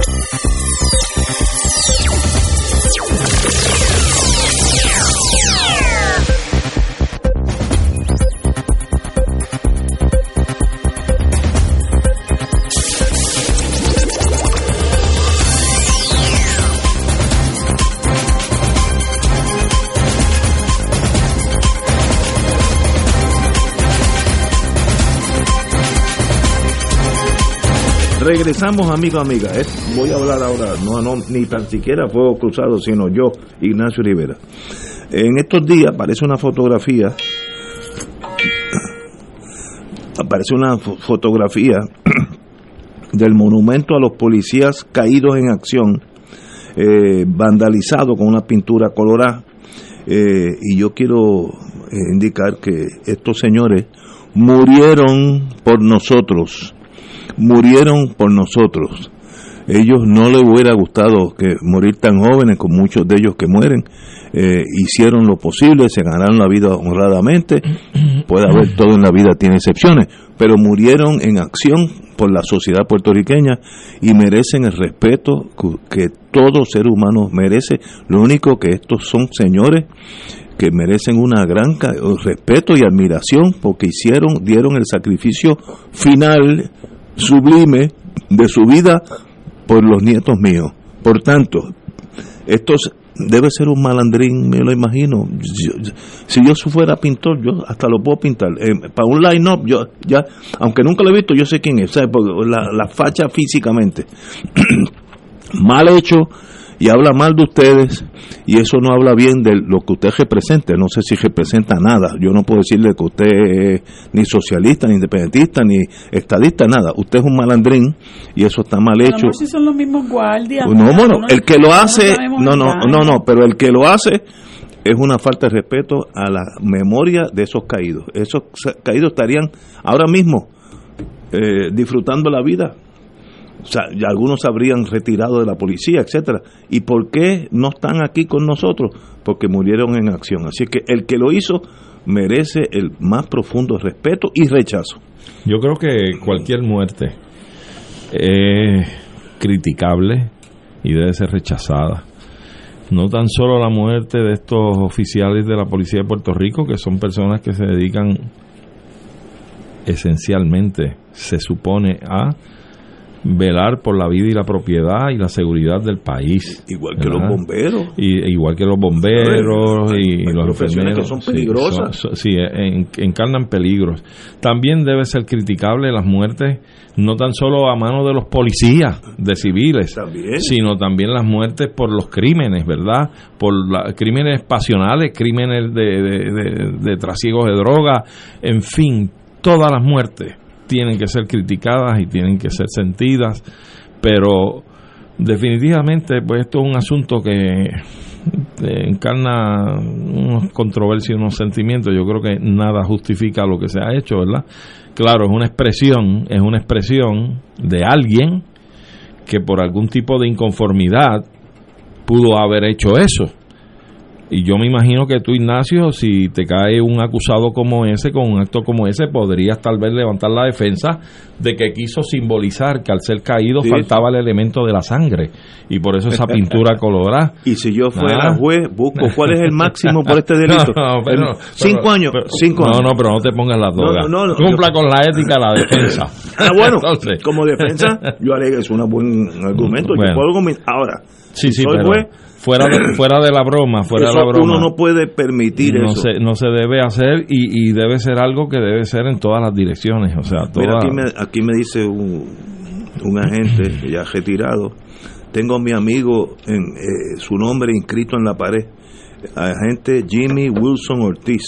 Regresamos, amigo, amiga. Voy a hablar ahora, no, ni tan siquiera Fuego Cruzado, sino yo, Ignacio Rivera. En estos días aparece una fotografía, aparece una fo- fotografía del monumento a los policías caídos en acción, eh, vandalizado con una pintura colorada. Eh, y yo quiero eh, indicar que estos señores murieron por nosotros murieron por nosotros. Ellos no les hubiera gustado que morir tan jóvenes, con muchos de ellos que mueren. Eh, hicieron lo posible, se ganaron la vida honradamente. Puede haber todo en la vida, tiene excepciones, pero murieron en acción por la sociedad puertorriqueña y merecen el respeto que todo ser humano merece. Lo único que estos son señores que merecen una gran respeto y admiración porque hicieron, dieron el sacrificio final sublime de su vida por los nietos míos. Por tanto, esto es- debe ser un malandrín, me lo imagino. Yo- si yo fuera pintor, yo hasta lo puedo pintar. Eh, para un line-up, yo ya, aunque nunca lo he visto, yo sé quién es, ¿sabes? Porque la, la facha físicamente. mal hecho y habla mal de ustedes y eso no habla bien de lo que usted representa. No sé si representa nada. Yo no puedo decirle que usted es ni socialista, ni independentista, ni estadista, nada. Usted es un malandrín y eso está mal hecho. mejor si son los mismos guardias. No, bueno, no, el que lo no hace, no, no, no, no, pero el que lo hace es una falta de respeto a la memoria de esos caídos. Esos caídos estarían ahora mismo eh, disfrutando la vida. Algunos se habrían retirado de la policía, etcétera. ¿Y por qué no están aquí con nosotros? Porque murieron en acción. Así que el que lo hizo merece el más profundo respeto y rechazo. Yo creo que cualquier muerte es criticable y debe ser rechazada. No tan solo la muerte de estos oficiales de la Policía de Puerto Rico, que son personas que se dedican esencialmente, se supone, a velar por la vida y la propiedad y la seguridad del país. Igual que los bomberos. Y, igual que los bomberos y hay los profesiones que son Sí, peligrosas. son- Sí, en- encarnan peligros. También debe ser criticable las muertes, no tan solo a mano de los policías, de civiles, También. sino también las muertes por los crímenes, ¿verdad? Por la- crímenes pasionales, crímenes de, de, de- de trasiegos de droga, en fin, todas las muertes tienen que ser criticadas y tienen que ser sentidas, pero definitivamente pues esto es un asunto que eh, encarna unas controversias, unos sentimientos, yo creo que nada justifica lo que se ha hecho, ¿verdad? Claro, es una expresión, es una expresión de alguien que por algún tipo de inconformidad pudo haber hecho eso. Y yo me imagino que tú, Ignacio, si te cae un acusado como ese, con un acto como ese, podrías tal vez levantar la defensa de que quiso simbolizar que al ser caído Sí. faltaba el elemento de la sangre. Y por eso esa pintura colorada. Y si yo fuera Ah. juez, busco cuál es el máximo por este delito. No, no, pero- cinco pero- años. pero- cinco no, años. no, pero no te pongas las No, drogas. no, no, Cumpla yo- con la ética la defensa. Ah, bueno, Entonces, como defensa, yo alego, es un buen argumento. Bueno. Yo puedo comen- Ahora, Sí, si sí, soy pero- juez, fuera de, fuera de la broma, fuera de broma. Uno no puede permitir no eso. Se, no se debe hacer y, y debe ser algo que debe ser en todas las direcciones. O sea, Mira, todas- aquí me, aquí me dice un, un agente ya retirado, tengo a mi amigo, en eh, su nombre inscrito en la pared, agente Jimmy Wilson Ortiz.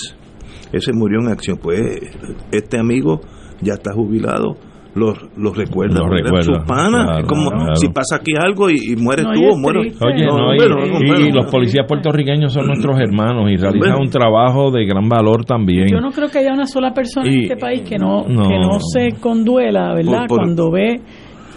Ese murió en acción. Pues este amigo ya está jubilado. Los lo recuerda, Lo porque eran recuerda, sus panas. claro, Es como claro. si pasa aquí algo y, y mueres No, tú o muero. triste. Oye, No, no, y, bueno, no, y- bueno. y los policías puertorriqueños son nuestros hermanos y realizan Bueno. un trabajo de gran valor también. Yo no creo que haya una sola persona en este país que no, no. que no se conduela, ¿verdad? Por- por- Cuando ve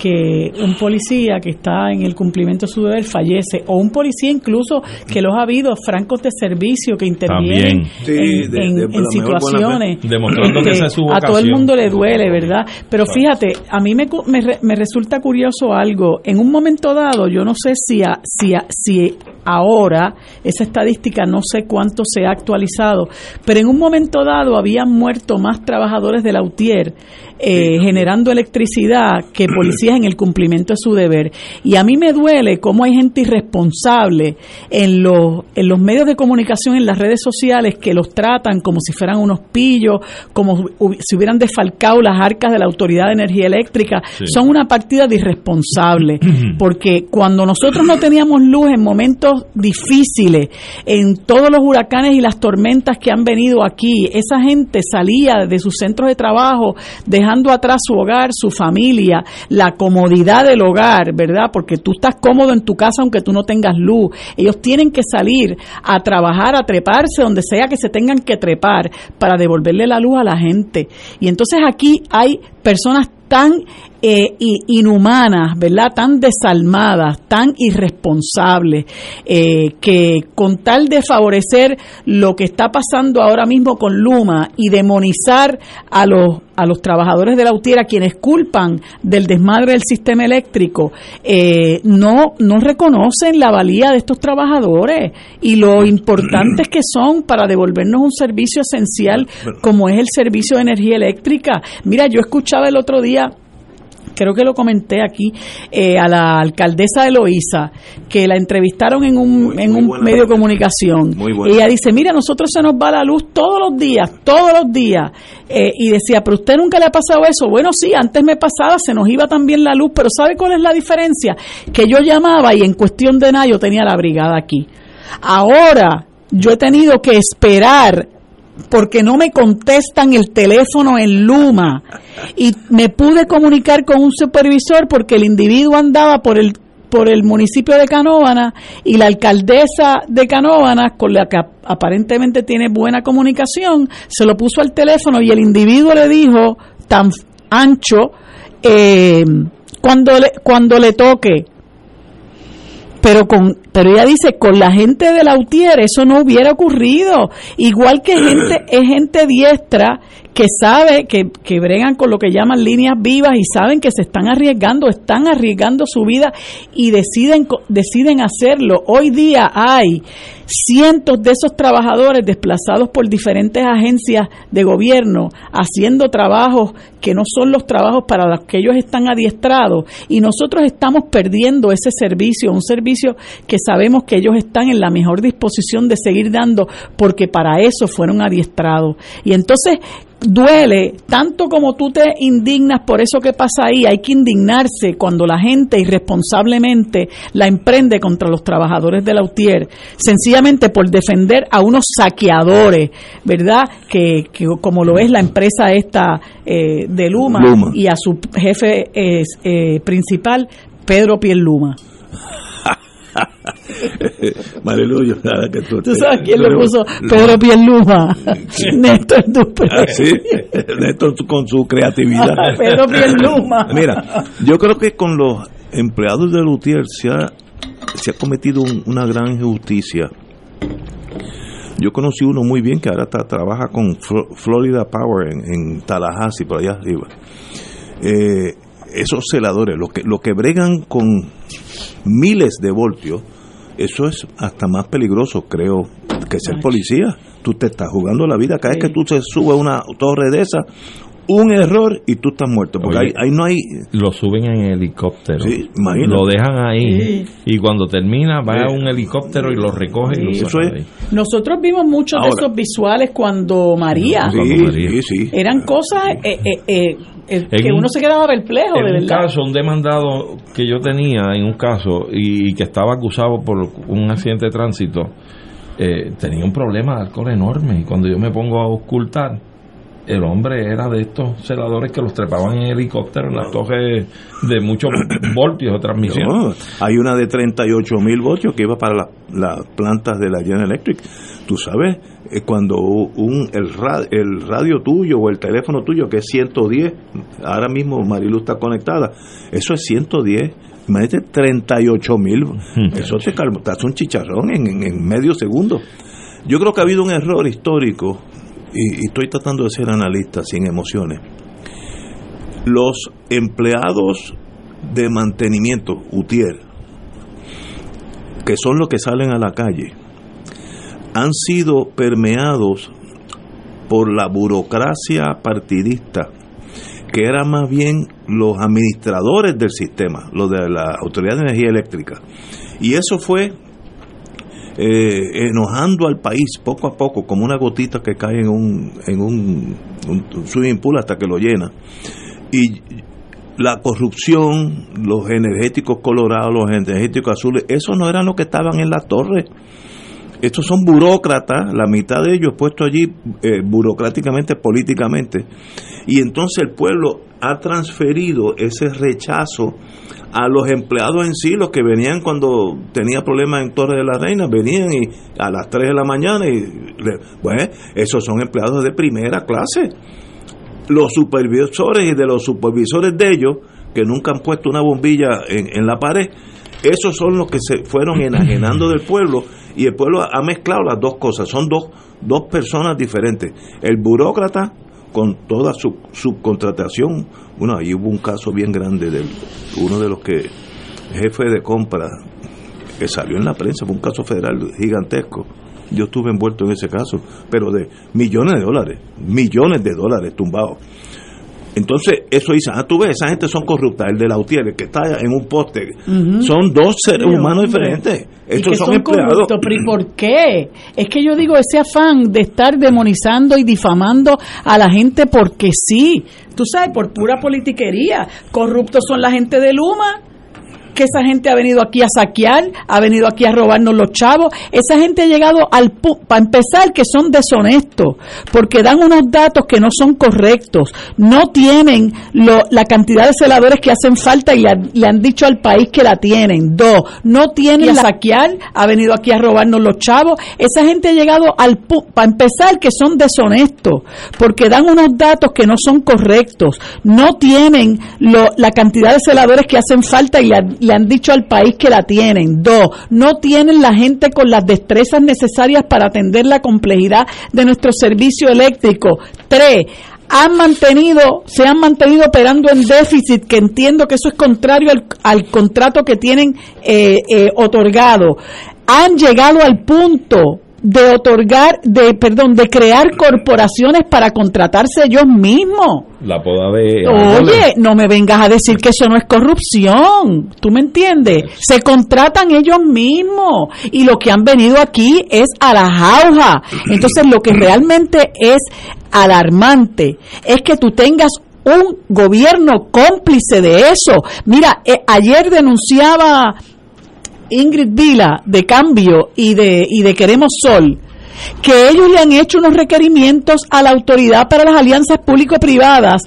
que un policía que está en el cumplimiento de su deber fallece, o un policía incluso que los ha habido, francos de servicio que intervienen También. Sí, en, de- en- de en la mejor situaciones Demostrando que esa es su a todo el mundo le duele, ¿verdad? Pero fíjate, a mí me, cu- me, re- me resulta curioso algo. En un momento dado, yo no sé si, a- si, a- si ahora, esa estadística no sé cuánto se ha actualizado, pero en un momento dado habían muerto más trabajadores de la UTIER eh, generando electricidad que policías en el cumplimiento de su deber. Y a mí me duele cómo hay gente irresponsable en los, en los medios de comunicación, en las redes sociales, que los tratan como si fueran unos pillos, como si hubieran desfalcado las arcas de la Autoridad de Energía Eléctrica. Son una partida de irresponsables, porque cuando nosotros no teníamos luz en momentos difíciles, en todos los huracanes y las tormentas que han venido aquí, esa gente salía de sus centros de trabajo dejando atrás su hogar, su familia, la comodidad del hogar, ¿verdad? Porque tú estás cómodo en tu casa aunque tú no tengas luz. Ellos tienen que salir a trabajar, a treparse donde sea que se tengan que trepar para devolverle la luz a la gente. Y entonces aquí hay personas tan eh, inhumanas, ¿verdad? Tan desalmadas, tan irresponsables, eh, que con tal de favorecer lo que está pasando ahora mismo con Luma y demonizar a los a los trabajadores de la UTIER, a quienes culpan del desmadre del sistema eléctrico, eh, no, no reconocen la valía de estos trabajadores y lo importantes que son para devolvernos un servicio esencial como es el servicio de energía eléctrica. Mira, yo escuchaba el otro día creo que lo comenté aquí, eh, a la alcaldesa de Loíza, que la entrevistaron en un, Muy- en muy un medio de comunicación. Buena. Ella dice, mira, nosotros se nos va la luz todos los días, todos los días. Eh, y decía, pero usted nunca le ha pasado eso. Bueno, sí, antes me pasaba, se nos iba también la luz, pero ¿sabe cuál es la diferencia? Que yo llamaba y en cuestión de nada yo tenía la brigada aquí. Ahora yo he tenido que esperar porque no me contestan el teléfono en Luma. Y me pude comunicar con un supervisor porque el individuo andaba por el por el municipio de Canóvana y la alcaldesa de Canóvana, con la que ap- aparentemente tiene buena comunicación, se lo puso al teléfono y el individuo le dijo tan ancho eh, cuando le, cuando le toque pero con pero ella dice con la gente de la UTIER eso no hubiera ocurrido. Igual que gente es gente diestra que sabe que, que bregan con lo que llaman líneas vivas y saben que se están arriesgando están arriesgando su vida y deciden deciden hacerlo. Hoy día hay cientos de esos trabajadores desplazados por diferentes agencias de gobierno haciendo trabajos que no son los trabajos para los que ellos están adiestrados. Y nosotros estamos perdiendo ese servicio, un servicio que sabemos que ellos están en la mejor disposición de seguir dando porque para eso fueron adiestrados. Y entonces duele, tanto como tú te indignas por eso que pasa ahí, hay que indignarse cuando la gente irresponsablemente la emprende contra los trabajadores de la UTIER, sencillamente por defender a unos saqueadores, ¿verdad? Que, que como lo es la empresa esta eh, de Luma, Luma. y a su jefe eh, eh, principal, Pedro Pierluma. Marilu, que tú, ¿Tú sabes quién pero- puso Pedro Pierluma? Néstor Dupré. Ah, sí, Néstor con su creatividad. Pedro Pierluma. Mira, yo creo que con los empleados de Lutier se ha, se ha cometido un- una gran injusticia. Yo conocí uno muy bien que ahora está- trabaja con Flo- Florida Power en, en Tallahassee, por allá arriba. Eh, esos celadores, los que, los que bregan con miles de voltios, eso es hasta más peligroso, creo, que ser policía. Tú te estás jugando la vida. Cada vez que tú se subes a una torre de esa, un error y tú estás muerto, porque Oye, ahí, ahí no hay... Lo suben en helicóptero. Sí, imagínate. Lo dejan ahí. Sí. Y cuando termina, va Sí. a un helicóptero y lo recoge y lo eso es. Nosotros vimos muchos de esos visuales cuando María. Cuando Sí, María. sí, sí. Eran cosas eh, eh, eh, eh, que un- uno se quedaba perplejo, En de un caso, un demandado que yo tenía en un caso y, que estaba acusado por un accidente de tránsito, eh, tenía un problema de alcohol enorme. Y cuando yo me pongo a ocultar, el hombre era de estos celadores que los trepaban en helicóptero en las torres de muchos voltios de transmisión. No, hay una de 38 mil voltios que iba para la- las plantas de la General Electric. Tú sabes, eh, cuando un, el radio tuyo o el teléfono tuyo, que es 110, ahora mismo Marilu está conectada, eso es 110. Imagínate 38 mil. Eso te, calma, te hace un chicharrón en, en- en medio segundo. Yo creo que ha habido un error histórico, y, estoy tratando de ser analista sin emociones. Los empleados de mantenimiento, UTIER, que son los que salen a la calle, han sido permeados por la burocracia partidista, que era más bien los administradores del sistema, los de la Autoridad de Energía Eléctrica. Y eso fue eh, enojando al país poco a poco, como una gotita que cae en un, en un, swimming pool hasta que lo llena. Y la corrupción, los energéticos colorados, los energéticos azules, esos no eran los que estaban en la torre. Estos son burócratas, la mitad de ellos puestos allí eh, burocráticamente, políticamente. Y entonces el pueblo ha transferido ese rechazo a los empleados en sí, los que venían cuando tenía problemas en Torre de la Reina, venían y a las 3 de la mañana y, bueno, esos son empleados de primera clase los supervisores y de los supervisores de ellos, que nunca han puesto una bombilla en, en la pared, esos son los que se fueron enajenando del pueblo y el pueblo ha mezclado las dos cosas, son dos, dos personas diferentes. El burócrata con toda su subcontratación, bueno, ahí hubo un caso bien grande de uno de los que jefe de compra que salió en la prensa, fue un caso federal gigantesco. Yo estuve envuelto en ese caso, pero de millones de dólares, millones de dólares tumbados. Entonces, eso dice, ah, tú ves, esa gente son corruptas, el de la UTIER, el que está en un poste, son dos seres Pero, humanos diferentes. Estos son, empleados. corruptos, pero ¿y por qué? Es que yo digo ese afán de estar demonizando y difamando a la gente porque sí, tú sabes, por pura politiquería. Corruptos son la gente de Luma, que esa gente ha venido aquí a saquear, ha venido aquí a robarnos los chavos. Esa gente ha llegado al para empezar que son deshonestos, porque dan unos datos que no son correctos, no tienen lo- la cantidad de celadores que hacen falta y le, han- le han dicho al país que la tienen. Dos, no tienen la saquear, ha venido aquí a robarnos los chavos. Esa gente ha llegado al para empezar que son deshonestos, porque dan unos datos que no son correctos, no tienen lo- la cantidad de celadores que hacen falta y le, han- le han dicho al país que la tienen. Dos, no tienen la gente con las destrezas necesarias para atender la complejidad de nuestro servicio eléctrico. Tres, han mantenido, se han mantenido operando en déficit, que entiendo que eso es contrario al, al contrato que tienen eh, eh, otorgado. Han llegado al punto de otorgar, de, perdón, de crear corporaciones para contratarse ellos mismos. La poda de... Oye, no me vengas a decir que eso no es corrupción. ¿Tú me entiendes? Se contratan ellos mismos y lo que han venido aquí es a la jauja. Entonces, lo que realmente es alarmante es que tú tengas un gobierno cómplice de eso. Mira, eh, ayer denunciaba Ingrid Vila de Cambio y de, y de Queremos Sol que ellos le han hecho unos requerimientos a la autoridad para las alianzas público-privadas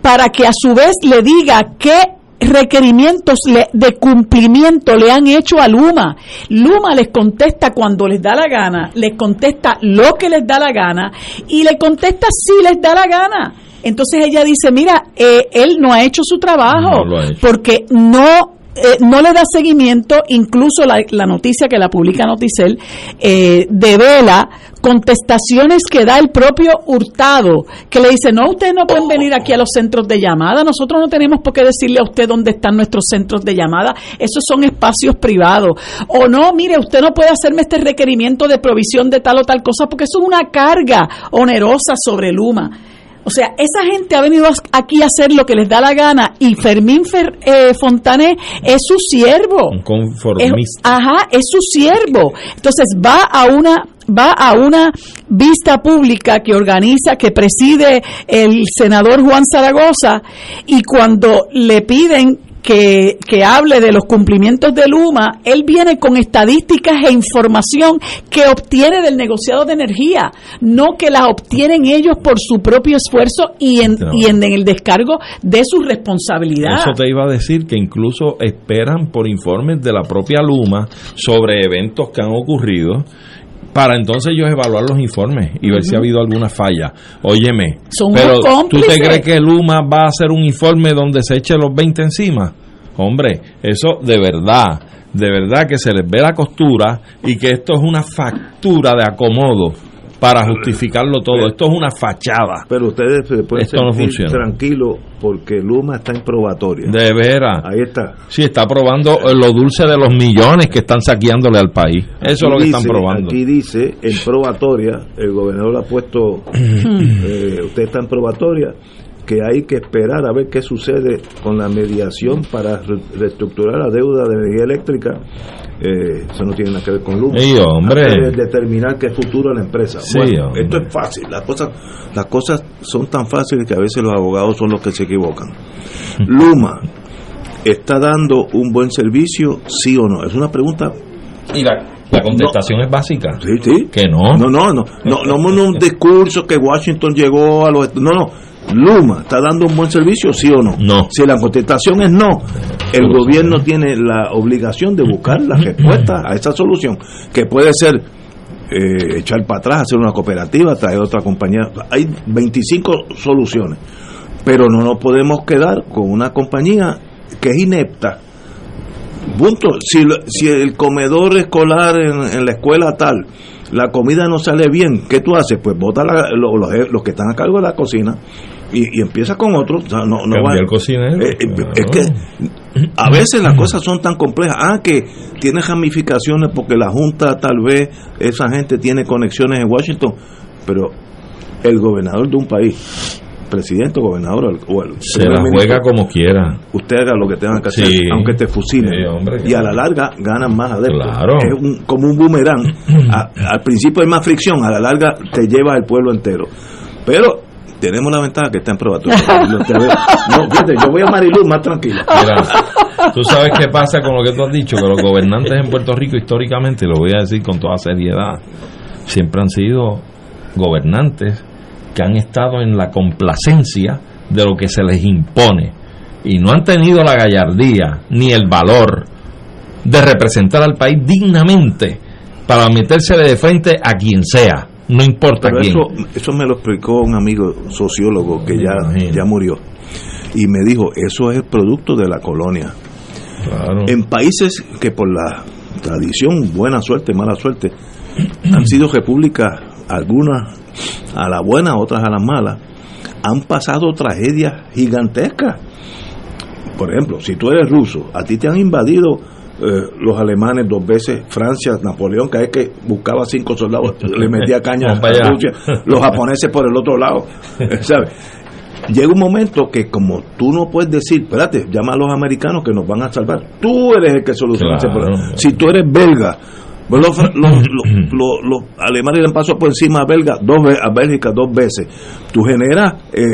para que a su vez le diga qué requerimientos de cumplimiento le han hecho a Luma. Luma les contesta cuando les da la gana, les contesta lo que les da la gana y le contesta si les da la gana. Entonces ella dice, mira, eh, él no ha hecho su trabajo No hecho. porque no eh, no le da seguimiento, incluso la, la noticia que la publica Noticel eh, devela contestaciones que da el propio Hurtado, que le dice, no, ustedes no pueden venir aquí a los centros de llamada, nosotros no tenemos por qué decirle a usted dónde están nuestros centros de llamada, esos son espacios privados. O no, mire, usted no puede hacerme este requerimiento de provisión de tal o tal cosa, porque eso es una carga onerosa sobre Luma. O sea, esa gente ha venido aquí a hacer lo que les da la gana y Fermín Fer, eh, Fontané es su siervo. Un conformista. ajá, es su siervo. Entonces va a una va a una vista pública que organiza, que preside el senador Juan Zaragoza y cuando le piden que, que, hable de los cumplimientos de Luma, él viene con estadísticas e información que obtiene del negociado de energía, no que las obtienen ellos por su propio esfuerzo y en, y en, el descargo de su responsabilidad. Eso te iba a decir que incluso esperan por informes de la propia Luma sobre eventos que han ocurrido para entonces ellos evaluar los informes y ver si ha habido alguna falla. Óyeme, pero ¿tú te crees que Luma va a hacer un informe donde se eche los 20 encima? Hombre, eso de verdad, de verdad que se les ve la costura y que esto es una factura de acomodo para justificarlo todo. Esto es una fachada. Pero ustedes se pueden Esto sentir tranquilos porque Luma está en probatoria. De veras. Ahí está. Sí, está probando lo dulce de los millones que están saqueándole al país. Eso es lo que están probando. Aquí dice, en probatoria, el gobernador ha puesto, eh, usted está en probatoria, que hay que esperar a ver qué sucede con la mediación para reestructurar la deuda de energía eléctrica. Eh, eso no tiene nada que ver con luz. Sí, hombre. determinar qué futuro la empresa. bueno, esto es fácil. Las cosas, las cosas son tan fáciles que a veces los abogados son los que se equivocan. Luma está dando un buen servicio, sí o no. Es una pregunta. Y la, contestación es básica. Sí, sí. Que no. No, no, no. No, no, no, no un discurso que Washington llegó a los. No, no Luma está dando un buen servicio, sí o no? No. Si la contestación es no, el gobierno tiene la obligación de buscar la respuesta a esa solución, que puede ser eh, echar para atrás, hacer una cooperativa, traer otra compañía. Hay 25 soluciones, pero no nos podemos quedar con una compañía que es inepta. Punto. Si, si el comedor escolar en, la escuela tal, la comida no sale bien, ¿qué tú haces? Pues vota los que están a cargo de la cocina y, empieza con otro. O sea, no, no va, el cocinero. Eh, eh, es que a veces las cosas son tan complejas. Ah, que tiene ramificaciones porque la Junta, tal vez, esa gente tiene conexiones en Washington, pero el gobernador de un país presidente o gobernador o el se la juega como quiera usted haga lo que tenga que hacer aunque te fusilen y a la larga ganan más adeptos claro. es como un boomerang al principio hay más fricción a la larga te lleva el pueblo entero pero tenemos la ventaja que está en probatoria. no, fíjate, yo voy a Mariluz más tranquila. tú sabes qué pasa con lo que tú has dicho, que los gobernantes en Puerto Rico históricamente, lo voy a decir con toda seriedad, siempre han sido gobernantes que han estado en la complacencia de lo que se les impone y no han tenido la gallardía ni el valor de representar al país dignamente para meterse de frente a quien sea no importa quién. Eso, eso me lo explicó un amigo sociólogo que ya, ya murió. Y me dijo, eso es el producto de la colonia. En países que por la tradición, buena suerte, mala suerte, han sido repúblicas, algunas a la buena, otras a la mala, han pasado tragedias gigantescas. Por ejemplo, si tú eres ruso, a ti te han invadido eh, los alemanes dos veces, Francia, Napoleón, cada vez que buscaba cinco soldados, le metía caña a Rusia, los japoneses por el otro lado, ¿sabes? Llega un momento que como tú no puedes decir, espérate, llama a los americanos que nos van a salvar, tú eres el que soluciona ese problema. Si tú eres belga, pues los, los, alemanes le han pasado por encima a, belga dos, a Bélgica dos veces. Tú generas eh,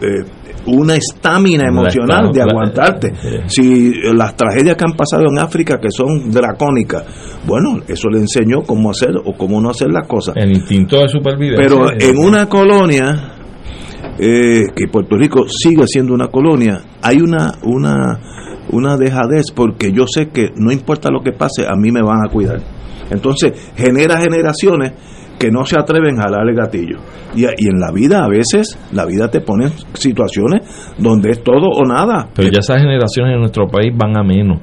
eh, una estamina emocional de aguantarte. Si las tragedias que han pasado en África, que son dracónicas, bueno, eso le enseñó cómo hacer o cómo no hacer las cosas. El instinto de supervivencia. Pero en una colonia, eh, que Puerto Rico sigue siendo una colonia, hay una, una, una dejadez porque yo sé que no importa lo que pase, a mí me van a cuidar. Entonces genera generaciones que no se atreven a jalar el gatillo. Y, y, en la vida a veces, la vida te pone situaciones donde es todo o nada. Pero ya esas generaciones en nuestro país van a menos.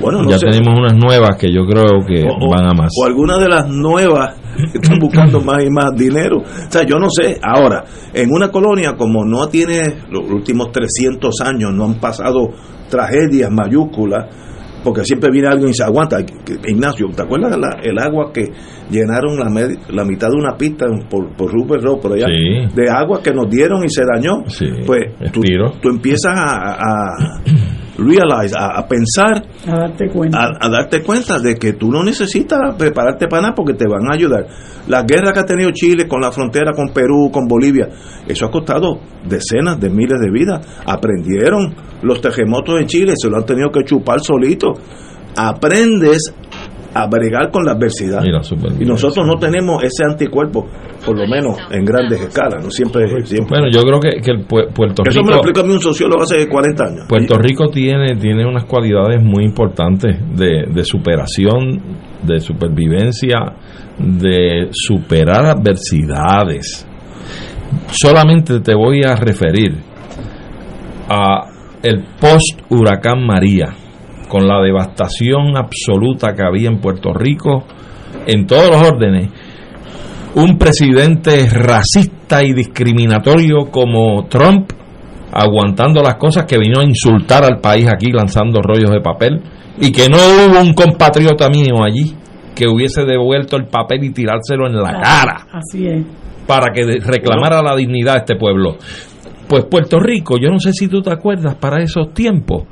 Bueno, ya tenemos unas nuevas que yo creo que van a más. O algunas de las nuevas que están buscando más y más dinero. O sea, yo no sé. Ahora, en una colonia como no tiene los últimos 300 años, no han pasado tragedias mayúsculas, porque siempre viene alguien y se aguanta. Ignacio, ¿te acuerdas la, el agua que llenaron la, la mitad de una pista por, por Rupert Road, por allá? De agua que nos dieron y se dañó. pues tú, tú, empiezas a realize, a, pensar, a darte, cuenta. A, darte cuenta de que tú no necesitas prepararte para nada porque te van a ayudar. La guerra que ha tenido Chile con la frontera con Perú, con Bolivia, eso ha costado decenas de miles de vidas. Aprendieron los terremotos de Chile, se lo han tenido que chupar solito. Aprendes a bregar con la adversidad. y nosotros no tenemos ese anticuerpo, por lo menos en grandes escalas, no siempre, Bueno, yo creo que, que el Puerto Rico... Eso me lo explica a mí un sociólogo hace 40 años. Puerto Rico tiene, tiene unas cualidades muy importantes de, de superación, de supervivencia, de superar adversidades. Solamente te voy a referir a el post huracán María con la devastación absoluta que había en Puerto Rico en todos los órdenes, un presidente racista y discriminatorio como Trump, aguantando las cosas que vino a insultar al país aquí lanzando rollos de papel, y que no hubo un compatriota mío allí que hubiese devuelto el papel y tirárselo en la cara. Así es. Para que reclamara la dignidad de este pueblo. Pues Puerto Rico, yo no sé si tú te acuerdas para esos tiempos,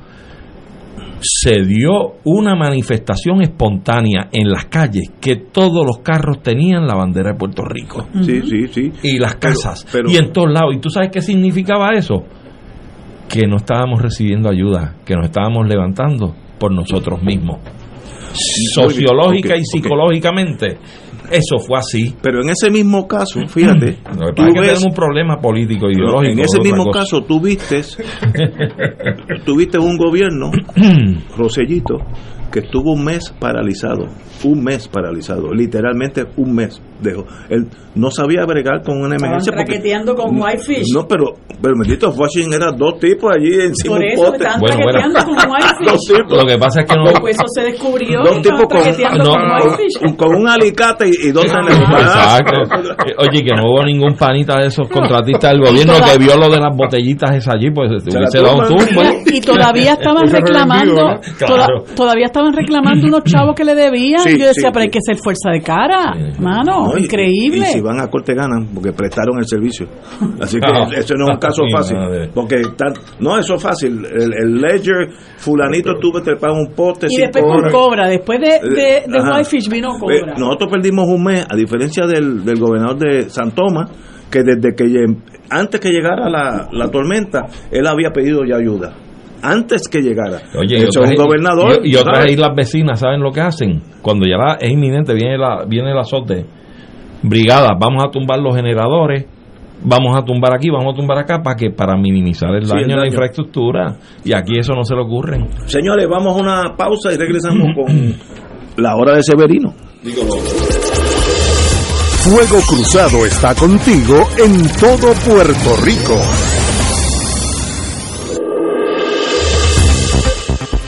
se dio una manifestación espontánea en las calles que todos los carros tenían la bandera de Puerto Rico. Sí, sí, sí. Y las casas. y en todos lados. ¿Y tú sabes qué significaba eso? Que no estábamos recibiendo ayuda, que nos estábamos levantando por nosotros mismos. Sociológica y psicológicamente eso fue así. Pero en ese mismo caso, fíjate. No, tú ves, un problema político, ideológico. en ese mismo caso, tú tuviste un gobierno, Rosellito, que estuvo un mes paralizado, un mes paralizado, literalmente un mes dejó. Él no sabía bregar con una emergencia. Estaban raqueteando con Whitefish. No, pero, pero bendito Washington era dos tipos allí encima Por eso estaban bueno, bueno. con Whitefish. dos tipos. Lo que pasa es que no. Pues eso se descubrió. Dos tipos con, no, con, Whitefish. Con, un alicate y, y dos Exacto. Oye, que no hubo ningún panita de esos contratistas del gobierno que vio lo de las botellitas esas allí, pues se hubiese dado un tumbo. Y todavía estaban reclamando, todavía estaban reclamando unos chavos que le debían. Yo decía, pero hay que ser fuerza de cara, mano increíble. Y, si van a corte ganan porque prestaron el servicio. Así que eso no es un caso fácil. Porque no, eso es fácil. El, ledger, fulanito tuve que pagar un poste. Y después con cobra. Después de, de, de Whitefish vino cobra. Nosotros perdimos un mes, a diferencia del, del gobernador de San Tomás, que desde que antes que llegara la, la tormenta, él había pedido ya ayuda antes que llegara. Oye, y otras, gobernador. Y, otras islas vecinas, ¿saben lo que hacen? Cuando ya es inminente, viene la, viene el azote brigadas, vamos a tumbar los generadores, vamos a tumbar aquí, vamos a tumbar acá, para que para minimizar el daño, a la infraestructura. Y aquí eso no se le ocurre. Señores, vamos a una pausa y regresamos con la hora de Severino. Fuego Cruzado está contigo en todo Puerto Rico.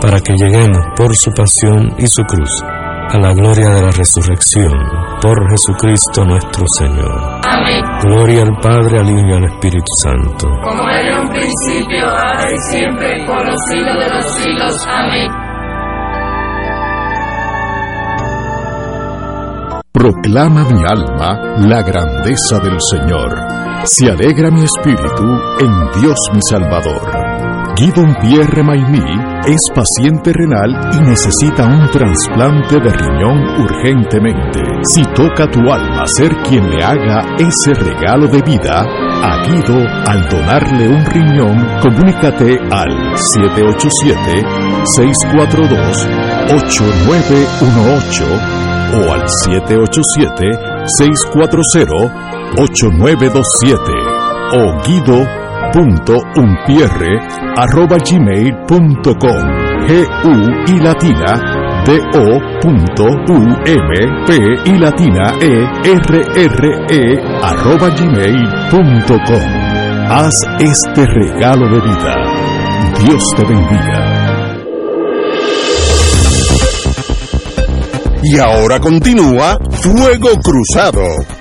para que lleguemos por su pasión y su cruz a la gloria de la resurrección, por Jesucristo nuestro Señor. Amén. Gloria al Padre, al Hijo y al Espíritu Santo. Como era en un principio, ahora y siempre, por los siglos de los siglos. Amén. Proclama mi alma la grandeza del Señor. Se alegra mi espíritu en Dios mi Salvador. Guidon Pierre Maimí es paciente renal y necesita un trasplante de riñón urgentemente. Si toca tu alma ser quien le haga ese regalo de vida, a Guido al donarle un riñón, comunícate al 787-642-8918 o al 787-640-8927 o arroba gmail.com g u y latina d o punto u m p y latina e r r e arroba gmail.com haz este regalo de vida. Dios te bendiga. Y ahora continúa Fuego Cruzado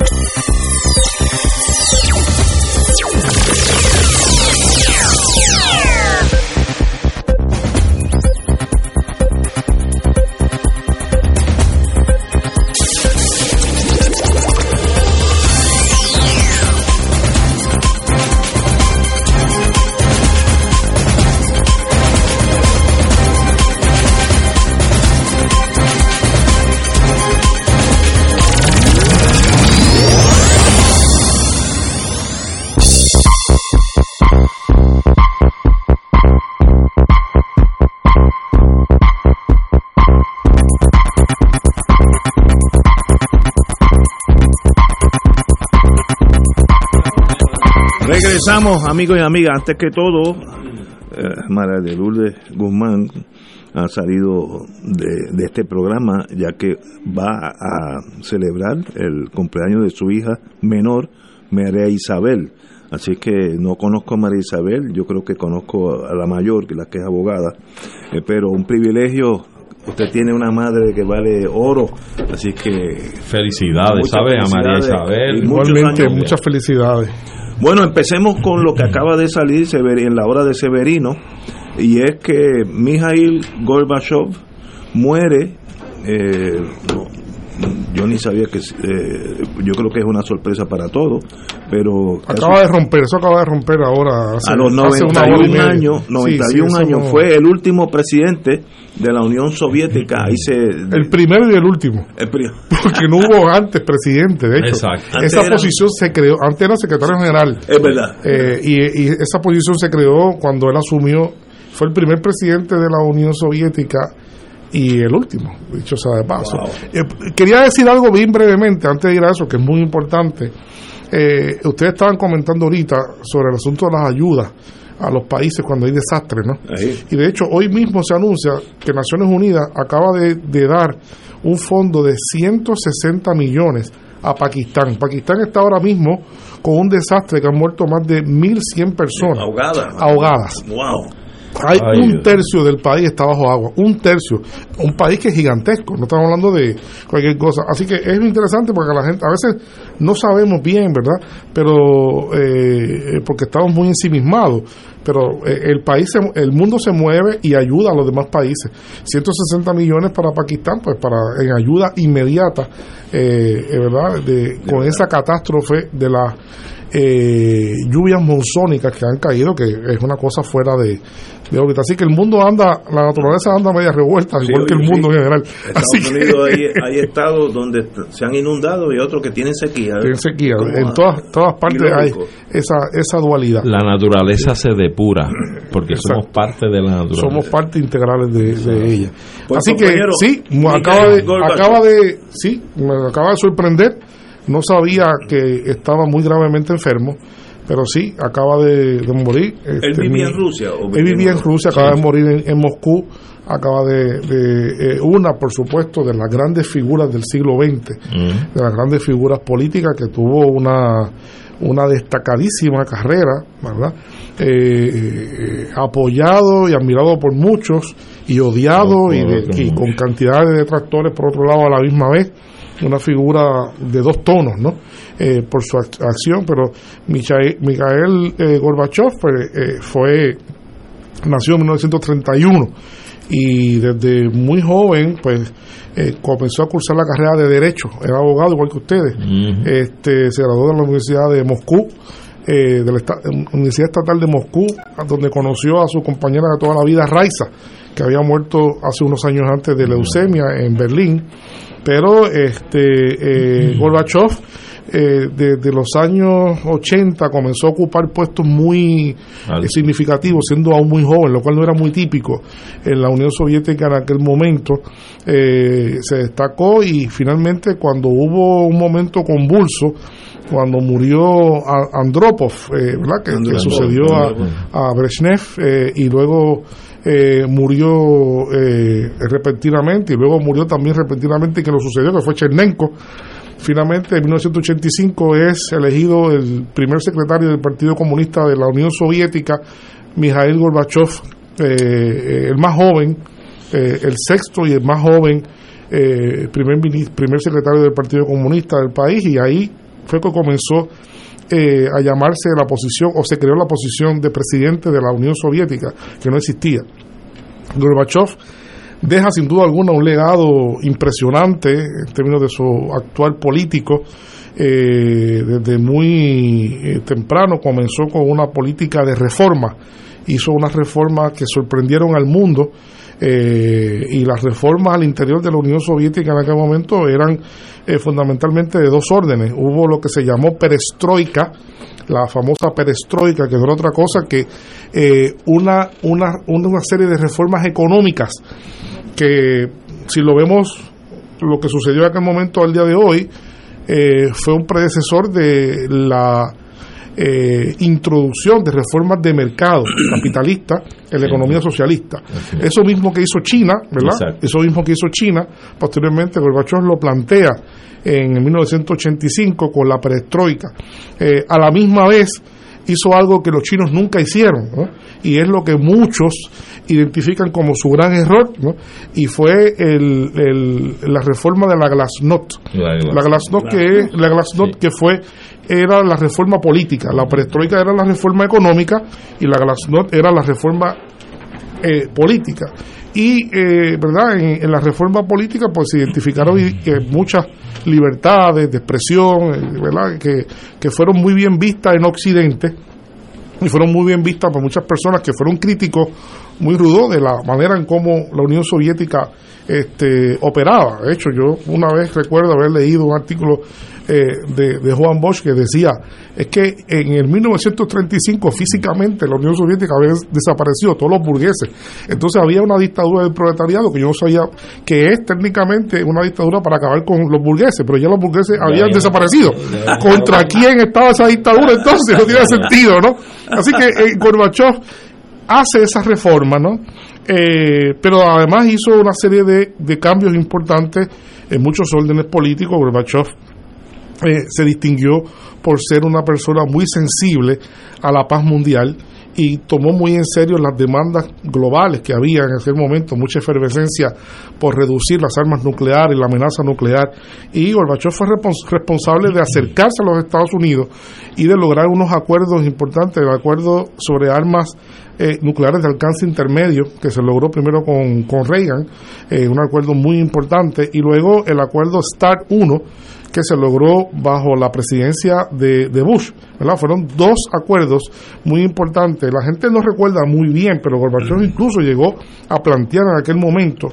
Regresamos, amigos y amigas. Antes que todo, eh, María de Lourdes Guzmán ha salido de, de este programa ya que va a celebrar el cumpleaños de su hija menor, María Isabel. Así que no conozco a María Isabel, yo creo que conozco a la mayor, que la que es abogada, eh, pero un privilegio. Usted tiene una madre que vale oro, así que Felicidades, ¿sabe? A María. Isabel. Igualmente, muchas felicidades. Bueno, empecemos con lo que acaba de salir en la hora de Severino, y es que Mikhail Gorbachev muere. eh, yo ni sabía que. eh, yo creo que es una sorpresa para todos, pero. casi- Acaba de romper, eso acaba de romper ahora. hace- a los hace una hora y 91 media. años, Sí, 91 sí, eso años no- fue el último presidente de la Unión Soviética. Ahí se, El primero y el último. el pri- Porque no hubo antes presidente, de hecho. Exacto. Antes Esa era- posición se creó, antes era secretario general. es verdad. Eh, y, y esa posición se creó cuando él asumió, fue el primer presidente de la Unión Soviética y el último, dicho sea de paso. Wow. Eh, quería decir algo bien brevemente antes de ir a eso, que es muy importante. Eh, ustedes estaban comentando ahorita sobre el asunto de las ayudas a los países cuando hay desastres, ¿no? Ahí. Y de hecho, hoy mismo se anuncia que Naciones Unidas acaba de, de dar un fondo de 160 millones a Pakistán. Pakistán está ahora mismo con un desastre que han muerto más de 1.100 personas Ahogada. ahogadas. Wow. Hay Ay, un tercio del país está bajo agua, un tercio. Un país que es gigantesco, no estamos hablando de cualquier cosa. Así que es interesante porque la gente, a veces no sabemos bien, ¿verdad? Pero, eh, porque estamos muy ensimismados. Pero eh, el país, se- el mundo se mueve y ayuda a los demás países. 160 millones para Pakistán, pues para en ayuda inmediata, eh, eh, ¿verdad? De, con esa catástrofe de la eh, lluvias monzónicas que han caído, que es una cosa fuera de, de órbita. Así que el mundo anda, la naturaleza anda media revuelta, igual que el mundo en general. Estados Unidos hay, hay, estados donde se han inundado y otros que tienen sequía. Tienen sequía. En todas, todas partes hay esa, esa dualidad. La naturaleza se depura, porque somos parte de la naturaleza. Somos parte integral de, de ella. Pues, Así que sí, acaba de, acaba de, sí, me acaba de sorprender. No sabía que estaba muy gravemente enfermo pero sí, acaba de, morir. ¿Él este, vivía en Rusia? él vivía en Rusia, acaba de morir en, Moscú, acaba de, eh, una, por supuesto, de las grandes figuras del siglo XX, mm. de las grandes figuras políticas que tuvo una, una destacadísima carrera, ¿verdad? Eh, eh, apoyado y admirado por muchos y odiado y, y con cantidad de detractores por otro lado a la misma vez una figura de dos tonos, ¿no? Eh, por su acción, pero Mikhail, eh, Gorbachev pues, eh, fue, nació en 1931 y desde muy joven, pues, comenzó a cursar la carrera de Derecho, era abogado igual que ustedes, este, se graduó de la Universidad de Moscú, de la Universidad Estatal de Moscú, donde conoció a su compañera de toda la vida, Raiza, que había muerto hace unos años antes de leucemia en Berlín pero este eh, Gorbachev eh, desde los años 80 comenzó a ocupar puestos muy eh, significativos, siendo aún muy joven, lo cual no era muy típico en la Unión Soviética en aquel momento. Eh, se destacó y finalmente cuando hubo un momento convulso, cuando murió Andropov, ¿verdad? Que, sucedió a, a Brezhnev y luego eh, murió eh, repentinamente y luego murió también repentinamente que lo sucedió, que fue Chernenko. Finalmente, en 1985 es elegido el primer secretario del Partido Comunista de la Unión Soviética, Mikhail Gorbachev, eh, el más joven, el sexto y el más joven primer, primer secretario del Partido Comunista del país, y ahí fue que comenzó eh, a llamarse la posición, o se creó la posición de presidente de la Unión Soviética, que no existía. Gorbachev deja sin duda alguna un legado impresionante en términos de su actual político. Eh, desde muy eh, temprano comenzó con una política de reforma, hizo unas reformas que sorprendieron al mundo eh, y las reformas al interior de la Unión Soviética en aquel momento eran eh, fundamentalmente de dos órdenes. Hubo lo que se llamó perestroika, la famosa perestroika, que no era otra cosa que eh, una, una, una serie de reformas económicas que si lo vemos lo que sucedió en aquel momento al día de hoy fue un predecesor de la eh, introducción de reformas de mercado capitalista en la economía socialista. Eso mismo que hizo China, ¿verdad? Eso mismo que hizo China, posteriormente Gorbachev lo plantea en 1985 con la perestroika. Eh, a la misma vez hizo algo que los chinos nunca hicieron, y es lo que muchos identifican como su gran error, y fue el, la reforma de la Glasnost. La, Glasnost, que, la Glasnost que fue era la reforma política, la perestroika era la reforma económica y la Glasnost era la reforma eh, política. Y, eh, ¿verdad? En, la reforma política, pues se identificaron muchas libertades de expresión, eh, ¿verdad? Que, que fueron muy bien vistas en Occidente y fueron muy bien vistas por muchas personas que fueron críticos muy rudos de la manera en cómo la Unión Soviética este, operaba. De hecho, yo una vez recuerdo haber leído un artículo eh, de, Juan Bosch que decía, es que en el 1935 físicamente la Unión Soviética había desaparecido, todos los burgueses. Entonces había una dictadura del proletariado que yo no sabía que es técnicamente una dictadura para acabar con los burgueses, pero ya los burgueses habían desaparecido. ¿Contra quién estaba esa dictadura entonces? No tiene sentido, ¿no? Así que eh, Gorbachev hace esa reforma, ¿no? Eh, pero además hizo una serie de, de cambios importantes en muchos órdenes políticos. Gorbachev eh, se distinguió por ser una persona muy sensible a la paz mundial y tomó muy en serio las demandas globales que había en ese momento, mucha efervescencia por reducir las armas nucleares y la amenaza nuclear. Y Gorbachev fue responsable de acercarse a los Estados Unidos y de lograr unos acuerdos importantes, el acuerdo sobre armas eh, nucleares de alcance intermedio, que se logró primero con, con Reagan, eh, un acuerdo muy importante, y luego el acuerdo START 1, que se logró bajo la presidencia de, Bush. Fueron dos acuerdos muy importantes. La gente no recuerda muy bien, pero Gorbachev incluso llegó a plantear en aquel momento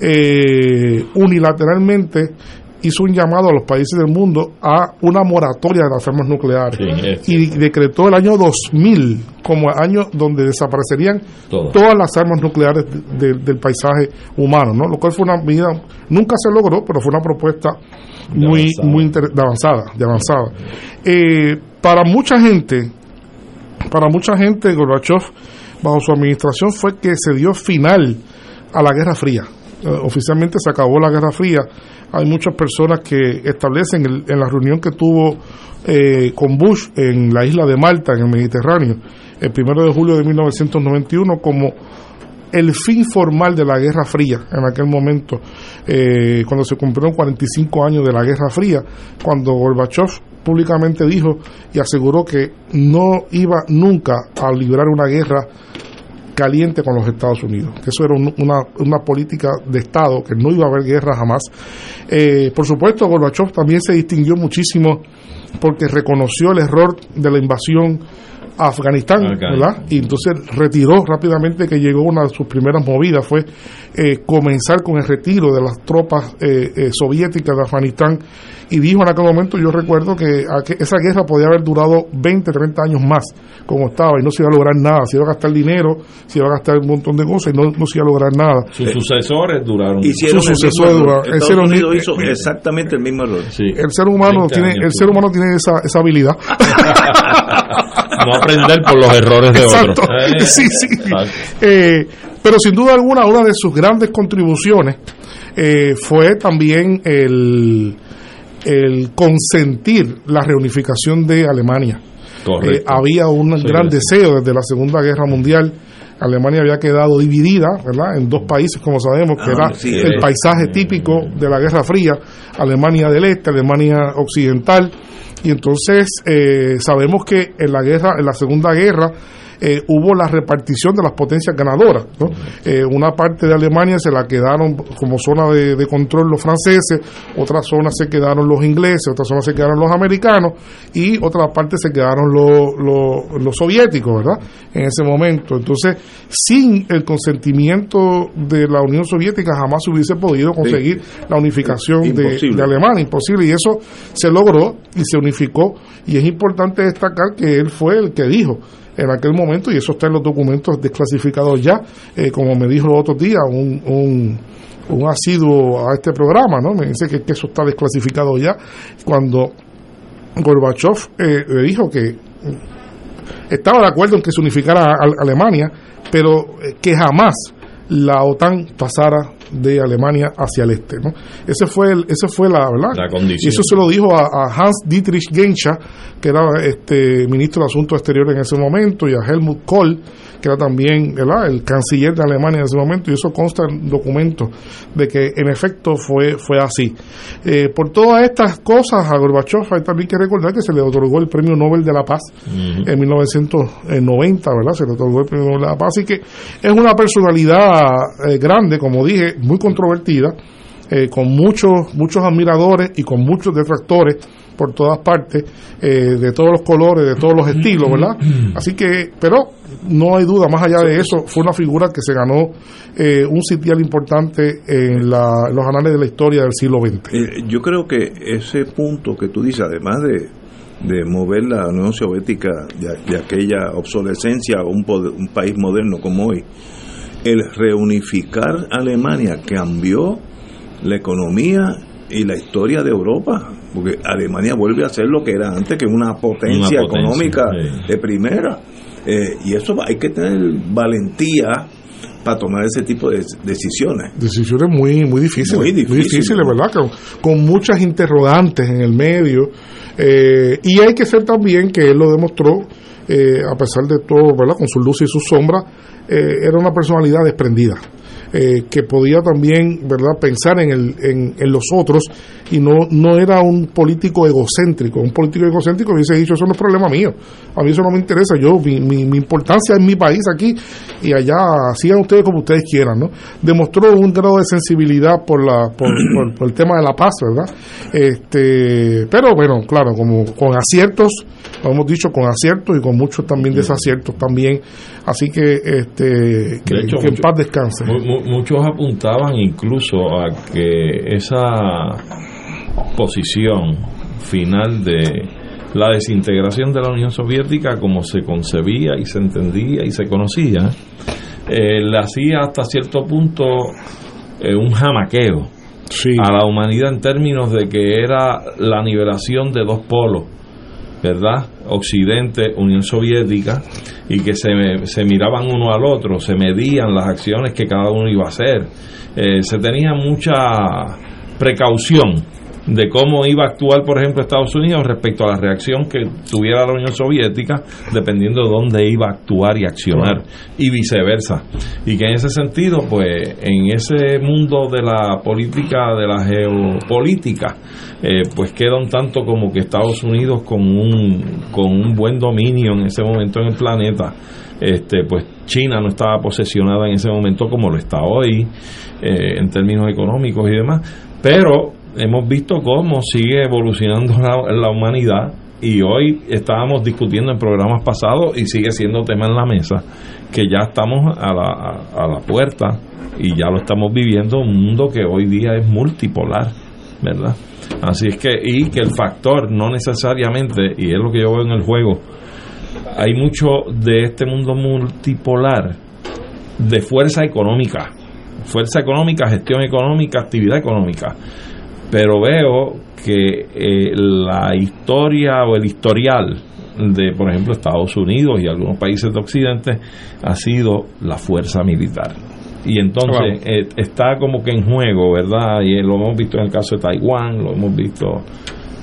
eh, unilateralmente hizo un llamado a los países del mundo a una moratoria de las armas nucleares y decretó el año 2000 como año donde desaparecerían todas las armas nucleares de- de- del paisaje humano, ¿no? Lo cual fue una medida nunca se logró, pero fue una propuesta muy avanzada. muy de avanzada, de avanzada. Eh, para mucha gente, para mucha gente Gorbachev bajo su administración fue que se dio final a la Guerra Fría. Eh, oficialmente se acabó la Guerra Fría. Hay muchas personas que establecen el- en la reunión que tuvo eh, con Bush en la isla de Malta, en el Mediterráneo, el primero de julio de 1991, como el fin formal de la Guerra Fría en aquel momento, eh, cuando se cumplieron 45 años de la Guerra Fría, cuando Gorbachev públicamente dijo y aseguró que no iba nunca a librar una guerra caliente con los Estados Unidos, que eso era un- una, una política de Estado, que no iba a haber guerra jamás. Eh, por supuesto, Gorbachev también se distinguió muchísimo porque reconoció el error de la invasión a Afganistán. ¿verdad? Y entonces retiró rápidamente que llegó una de sus primeras movidas fue eh, comenzar con el retiro de las tropas eh, eh, soviéticas de Afganistán y dijo en aquel momento, yo recuerdo que esa guerra podía haber durado 20, 30 años más como estaba y no se iba a lograr nada, se iba a gastar dinero, se iba a gastar un montón de cosas y no, no se iba a lograr nada. Sus sucesores duraron. Hicieron Sus el sucesores duraron- Estados hicieron- Unidos hizo eh, exactamente el mismo error. El ser humano 20 tiene, el ser humano tiene esa, esa habilidad. No aprender por los errores de Exacto. otros. Eh, Sí, sí. Eh, pero sin duda alguna, una de sus grandes contribuciones eh, fue también el, el consentir la reunificación de Alemania. Eh, había un Sí, gran sí. deseo desde la Segunda Guerra Mundial. Alemania había quedado dividida, ¿verdad? En dos países, como sabemos, que Ah, era sí, el paisaje típico de la Guerra Fría, Alemania del Este, Alemania Occidental, y entonces eh, sabemos que en la guerra, en la Segunda Guerra, eh, hubo la repartición de las potencias ganadoras. ¿no? Eh, una parte de Alemania se la quedaron como zona de, de control los franceses, otra zona se quedaron los ingleses, otra zona se quedaron los americanos y otra parte se quedaron los, los, los soviéticos, ¿verdad? En ese momento. Entonces, sin el consentimiento de la Unión Soviética jamás se hubiese podido conseguir la unificación de Alemania, imposible. Y eso se logró y se unificó. Y es importante destacar que él fue el que dijo en aquel momento, y eso está en los documentos desclasificados ya, eh, como me dijo los otros días, un, un, un asiduo a este programa, ¿no? Me dice que, eso está desclasificado ya, cuando Gorbachev eh, le dijo que estaba de acuerdo en que se unificara a Alemania, pero eh, que jamás la OTAN pasara de Alemania hacia el este, ¿no? Ese fue el, ese fue la verdad. La condición. Y eso se lo dijo a, a Hans Dietrich Genscher, que era este ministro de Asuntos Exteriores en ese momento, y a Helmut Kohl, que era también ¿verdad? el canciller de Alemania en ese momento, y eso consta en documentos de que en efecto fue, fue así. Eh, por todas estas cosas, a Gorbachev hay también que recordar que se le otorgó el Premio Nobel de la Paz en 1990, ¿verdad? Se le otorgó el Premio Nobel de la Paz, así que es una personalidad eh, grande, como dije, muy controvertida, eh, con muchos muchos admiradores y con muchos detractores por todas partes, eh, de todos los colores, de todos los estilos, ¿verdad? Así que, pero no hay duda, más allá de eso, fue una figura que se ganó eh, un sitial importante en, la- en los anales de la historia del siglo XX. Eh, yo creo que ese punto que tú dices, además de, de mover la Unión Soviética de, de aquella obsolescencia a un, poder- un país moderno como hoy, el reunificar Alemania cambió la economía y la historia de Europa, porque Alemania vuelve a ser lo que era antes, que una potencia, Una potencia, económica sí. de primera. Eh, y eso hay que tener valentía para tomar ese tipo de decisiones. Decisiones muy, muy difíciles. Muy difíciles. ¿verdad? Con, con muchas interrogantes en el medio. eh, y hay que ser también, que él lo demostró, eh, a pesar de todo, ¿verdad? Con sus luces y sus sombras, eh, era una personalidad desprendida. Eh, que podía también verdad pensar en, el, en, en, los otros y no, no era un político egocéntrico. Un político egocéntrico hubiese dicho, eso no es problema mío, a mí eso no me interesa, yo mi, mi, mi importancia es mi país aquí y allá sigan ustedes como ustedes quieran. ¿no? Demostró un grado de sensibilidad por, la, por, por, por el tema de la paz, ¿verdad? Este, pero bueno, claro, como con aciertos, lo hemos dicho, con aciertos y con muchos también desaciertos también. Así que, este, que, hecho, que en mucho- paz descanse. Mu- mu- Muchos apuntaban incluso a que esa posición final de la desintegración de la Unión Soviética como se concebía y se entendía y se conocía, eh, le hacía hasta cierto punto eh, un jamaqueo a la humanidad en términos de que era la nivelación de dos polos, ¿verdad? Occidente, Unión Soviética, y que se, se miraban uno al otro, se medían las acciones que cada uno iba a hacer. Eh, se tenía mucha precaución de cómo iba a actuar, por ejemplo, Estados Unidos respecto a la reacción que tuviera la Unión Soviética, dependiendo de dónde iba a actuar y accionar, y viceversa. Y que en ese sentido, pues, en ese mundo de la política, de la geopolítica, eh, pues queda un tanto como que Estados Unidos con un, con un buen dominio en ese momento en el planeta, este, pues China no estaba posesionada en ese momento como lo está hoy, eh, en términos económicos y demás, pero hemos visto cómo sigue evolucionando la, humanidad y hoy estábamos discutiendo en programas pasados y sigue siendo tema en la mesa que ya estamos a la, a la puerta y ya lo estamos viviendo un mundo que hoy día es multipolar, ¿verdad? Así es que, y que el factor no necesariamente, y es lo que yo veo en el juego, hay mucho de este mundo multipolar de fuerza económica, fuerza económica, gestión económica, actividad económica. Pero veo que eh, la historia o el historial de, por ejemplo, Estados Unidos y algunos países de Occidente ha sido la fuerza militar. Y entonces eh, está como que en juego, ¿verdad? Y eh, lo hemos visto en el caso de Taiwán, lo hemos visto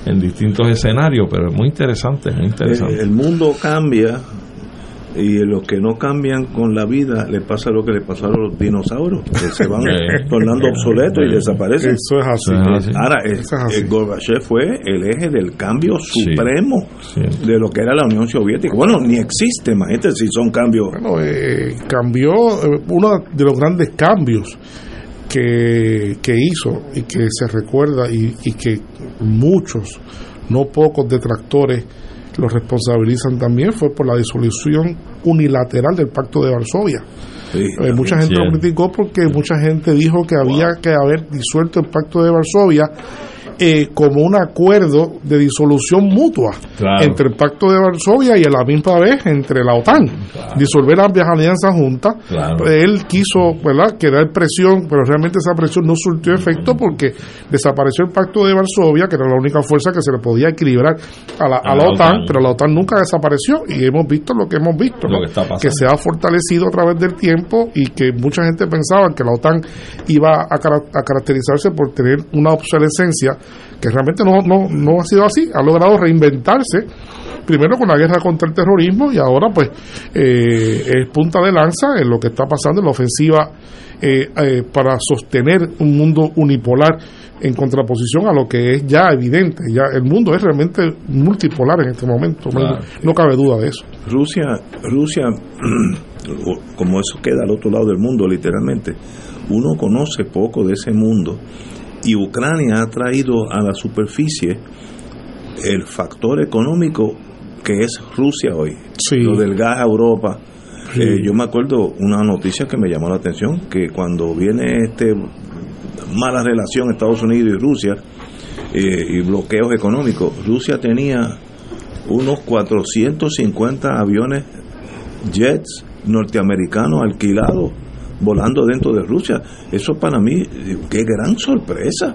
en distintos escenarios, pero es muy interesante, muy interesante. El, el mundo cambia y los que no cambian con la vida le pasa lo que le pasó a los dinosaurios, que se van tornando obsoletos y desaparecen. Eso es así. Eso es así. Ahora, el, es así. el Gorbachev fue el eje del cambio supremo Sí. de lo que era la Unión Soviética. Bueno, ni existe, imagínate si son cambios. Bueno, eh, cambió, eh, uno de los grandes cambios que, que hizo y que se recuerda y, y que muchos, no pocos detractores lo responsabilizan también fue por la disolución unilateral del Pacto de Varsovia. Sí, Eh, mucha gente lo criticó porque mucha gente dijo que había que haber disuelto el Pacto de Varsovia eh, como un acuerdo de disolución mutua Claro. entre el Pacto de Varsovia y a la misma vez entre la OTAN. Disolver ambas alianzas juntas. Claro. Él quiso, ¿verdad?, crear presión, pero realmente esa presión no surtió efecto porque desapareció el Pacto de Varsovia, que era la única fuerza que se le podía equilibrar a la, a A la la OTAN, OTAN. pero la OTAN nunca desapareció y hemos visto lo que hemos visto, Lo ¿no? que se ha fortalecido a través del tiempo y que mucha gente pensaba que la OTAN iba a, a caracterizarse por tener una obsolescencia que realmente no, no, no ha sido así, ha logrado reinventarse primero con la guerra contra el terrorismo y ahora pues eh, es punta de lanza en lo que está pasando en la ofensiva eh, eh, para sostener un mundo unipolar en contraposición a lo que es ya evidente, ya el mundo es realmente multipolar en este momento, no- Claro. no cabe duda de eso. Rusia, Rusia, como eso queda al otro lado del mundo, literalmente, uno conoce poco de ese mundo y Ucrania ha traído a la superficie el factor económico que es Rusia hoy, Sí. lo del gas a Europa. Sí. Eh, yo me acuerdo una noticia que me llamó la atención, que cuando viene este mala relación Estados Unidos y Rusia eh, y bloqueos económicos, Rusia tenía unos 450 aviones jets norteamericanos alquilados volando dentro de Rusia. Eso para mí, qué gran sorpresa.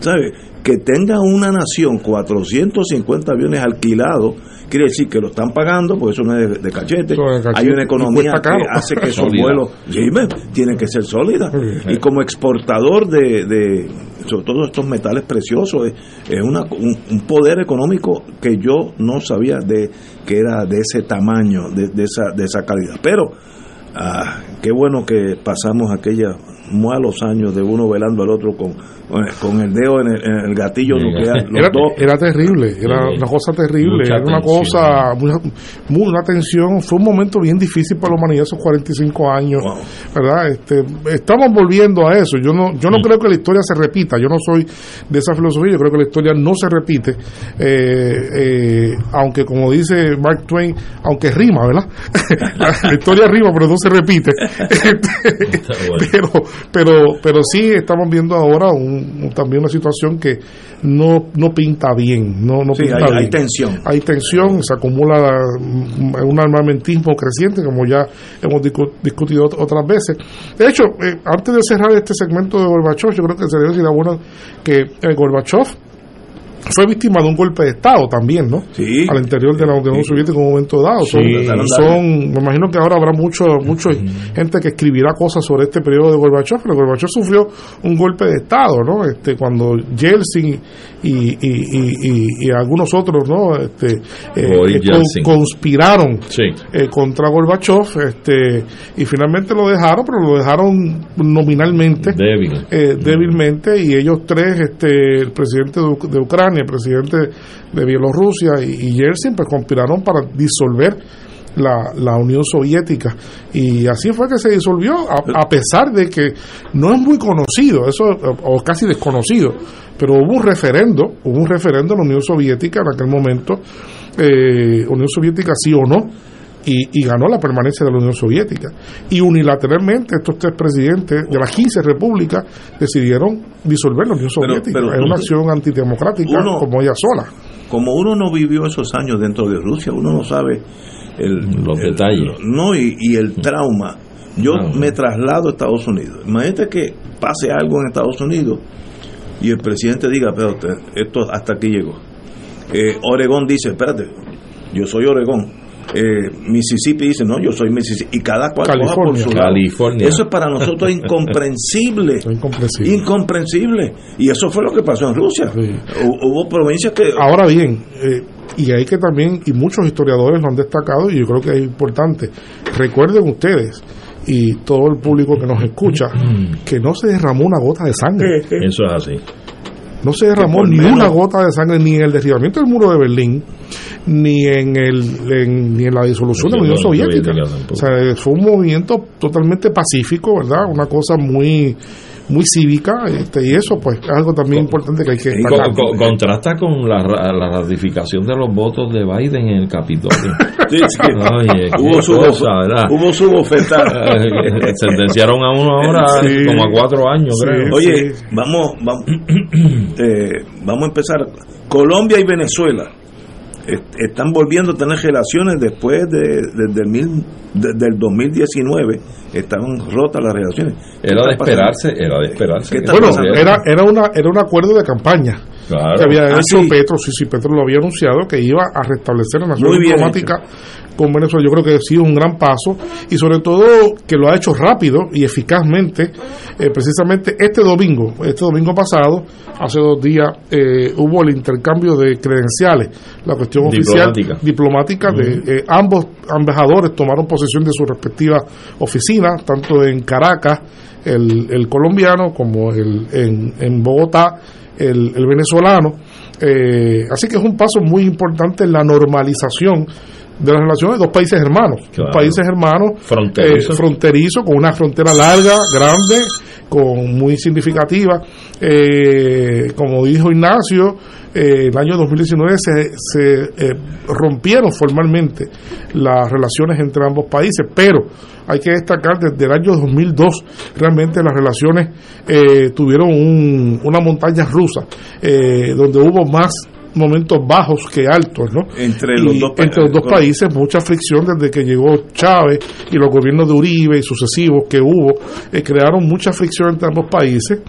¿Sabe? Que tenga una nación 450 aviones alquilados, quiere decir que lo están pagando, porque eso no es de, de cachete. De Hay una economía que hace que esos Sólida. vuelos ve, tienen que ser sólidas. Sí. Y como exportador de, de sobre todo estos metales preciosos, es, es una, un, un poder económico que yo no sabía de que era de ese tamaño, de, de esa, de esa calidad. Pero ah, qué bueno que pasamos aquella muy a los años de uno velando al otro con, con el dedo en el, en el gatillo nuclear. Los Era, dos. era terrible, era una cosa terrible, Mucha era una tensión. cosa, muy, muy- una tensión, fue un momento bien difícil para la humanidad esos 45 años, ¿verdad? Este, estamos volviendo a eso, yo no yo no creo que la historia se repita, yo no soy de esa filosofía, yo creo que la historia no se repite, eh, eh, aunque como dice Mark Twain, aunque rima, ¿verdad? la historia rima, pero no se repite. pero, pero, pero sí estamos viendo ahora un, un- también una situación que no, no pinta bien, no, no Sí, pinta hay- bien. hay tensión. Hay tensión, se acumula mm, un armamentismo creciente, como ya hemos discu- discutido ot- otras veces. De hecho, eh, antes de cerrar este segmento de Gorbachev, yo creo que sería decir bueno que eh, Gorbachev fue víctima de un golpe de Estado también, ¿no? Sí. Al interior de la Unión Soviética en un momento dado. Son, Sí. son- me imagino que ahora habrá mucho, mucho gente que escribirá cosas sobre este periodo de Gorbachev, pero Gorbachev sufrió un golpe de Estado, ¿no? Este, cuando Yeltsin y, y, y, y- algunos otros, ¿no? Este, eh, conspiraron Sí. eh, contra Gorbachev, este, y finalmente lo dejaron, pero lo dejaron nominalmente Débil. eh, débilmente y ellos tres, este, el presidente de, de Ucrania, el presidente de Bielorrusia y, y pues conspiraron para disolver la, la Unión Soviética. Y así fue que se disolvió a, a pesar de que no es muy conocido eso o casi desconocido pero hubo un referendo hubo un referendo en la Unión Soviética en aquel momento eh, Unión Soviética sí o no y, y ganó la permanencia de la Unión Soviética. Y unilateralmente estos tres presidentes de las 15 repúblicas decidieron disolver la Unión Soviética. pero es una acción antidemocrática uno- como ella sola. Como uno no vivió esos años dentro de Rusia, uno no sabe el, Los el- detalles. No, y, y el trauma. Yo me traslado a Estados Unidos. Imagínate que pase algo en Estados Unidos y el presidente diga, pero esto hasta aquí llegó. Eh, Oregón dice, espérate, yo soy Oregón. Eh, Mississippi dice, no, yo soy Mississippi. Y cada cual coja por California. su lado. California. Eso es para nosotros incomprensible. Incomprensible. Incomprensible. Y eso fue lo que pasó en Rusia. Hu- Hubo provincias que... Ahora bien, eh, y hay que también, y muchos historiadores lo han destacado, y yo creo que es importante, recuerden ustedes, y todo el público que nos escucha, que no se derramó una gota de sangre. Eso es así. No se derramó ni una gota de sangre ni en el derribamiento del muro de Berlín, ni en el en- ni en la disolución de la Unión Soviética. O sea, fue un movimiento totalmente pacífico, ¿verdad? Una cosa muy muy cívica, este, y eso pues es algo también importante que hay que contrasta con la, ra- la ratificación de los votos de Biden en el Capitolio. Sí, sí. Oye, hubo, su cosa, ¿verdad? hubo su bofetada. Eh, Sentenciaron a uno ahora Sí. como a cuatro años, Sí. creo. Oye, vamos, vamos, eh, vamos a empezar. Colombia y Venezuela eh, están volviendo a tener relaciones después de, desde el mil, desde el 2019. Estaban rotas las relaciones. ¿Qué Era de esperarse, era de esperarse. ¿Qué que está Bueno, pasando? era, era, una, era un acuerdo de campaña Claro. que había Ah, hecho. Petro, sí, sí, Petro lo había anunciado, que iba a restablecer la relación diplomática con Venezuela. Yo creo que ha sido un gran paso y sobre todo que lo ha hecho rápido y eficazmente. Eh, precisamente este domingo, este domingo pasado, hace dos días, eh, hubo el intercambio de credenciales, la cuestión oficial Diplomática. diplomática de eh, ambos embajadores tomaron posesión de sus respectivas oficinas, tanto en Caracas, el, el colombiano, como el, en, en Bogotá, el, el venezolano. Eh, así que es un paso muy importante en la normalización de las relaciones de dos países hermanos, Claro. países hermanos Fronterizo. eh, fronterizo, con una frontera larga, grande, con muy significativa. Eh, como dijo Ignacio, eh, el año 2019 se, se eh, rompieron formalmente las relaciones entre ambos países, pero hay que destacar desde el año 2002 realmente las relaciones eh, tuvieron un- una montaña rusa, eh, donde hubo más momentos bajos que altos, ¿no? Entre los Y dos entre los dos países, mucha fricción desde que llegó Chávez y los gobiernos de Uribe y sucesivos que hubo, eh, crearon mucha fricción entre ambos países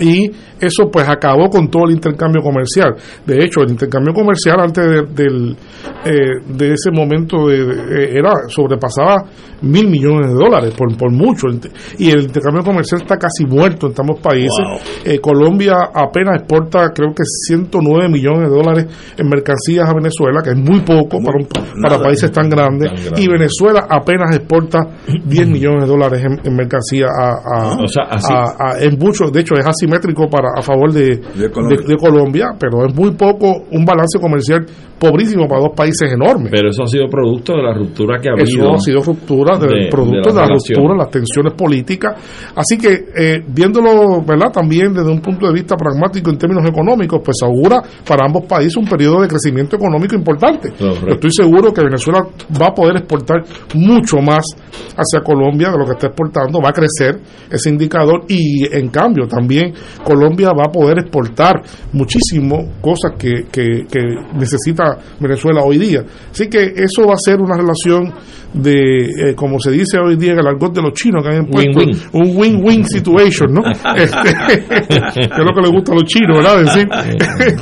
y eso pues acabó con todo el intercambio comercial. De hecho, el intercambio comercial antes de, del, eh, de ese momento de, eh, era sobrepasaba mil millones de dólares por, por mucho. Y el intercambio comercial está casi muerto en ambos países. Eh, Colombia apenas exporta creo que 109 millones de dólares en mercancías a Venezuela, que es muy poco para, para países tan grandes. Y Venezuela apenas exporta 10 millones de dólares en, mercancías a, a, en mucho, de hecho es asimétrico para a favor de, de, Colombia. pero es muy poco un balance comercial pobrísimo para dos países enormes. Pero eso ha sido producto de la ruptura que ha habido. Eso ha sido ruptura, del producto de la, ruptura, las tensiones políticas. Así que, eh, viéndolo, ¿verdad? También desde un punto de vista pragmático en términos económicos, pues augura para ambos países un periodo de crecimiento económico importante. estoy seguro que Venezuela va a poder exportar mucho más hacia Colombia de lo que está exportando, va a crecer ese indicador y en cambio también Colombia va a poder exportar muchísimo cosas que, que, necesita Venezuela hoy día. Así que eso va a ser una relación de, eh, como se dice hoy día en el argot de los chinos que han puesto, un win-win situation, ¿no? Este, que es lo que le gusta a los chinos, ¿verdad? Decir,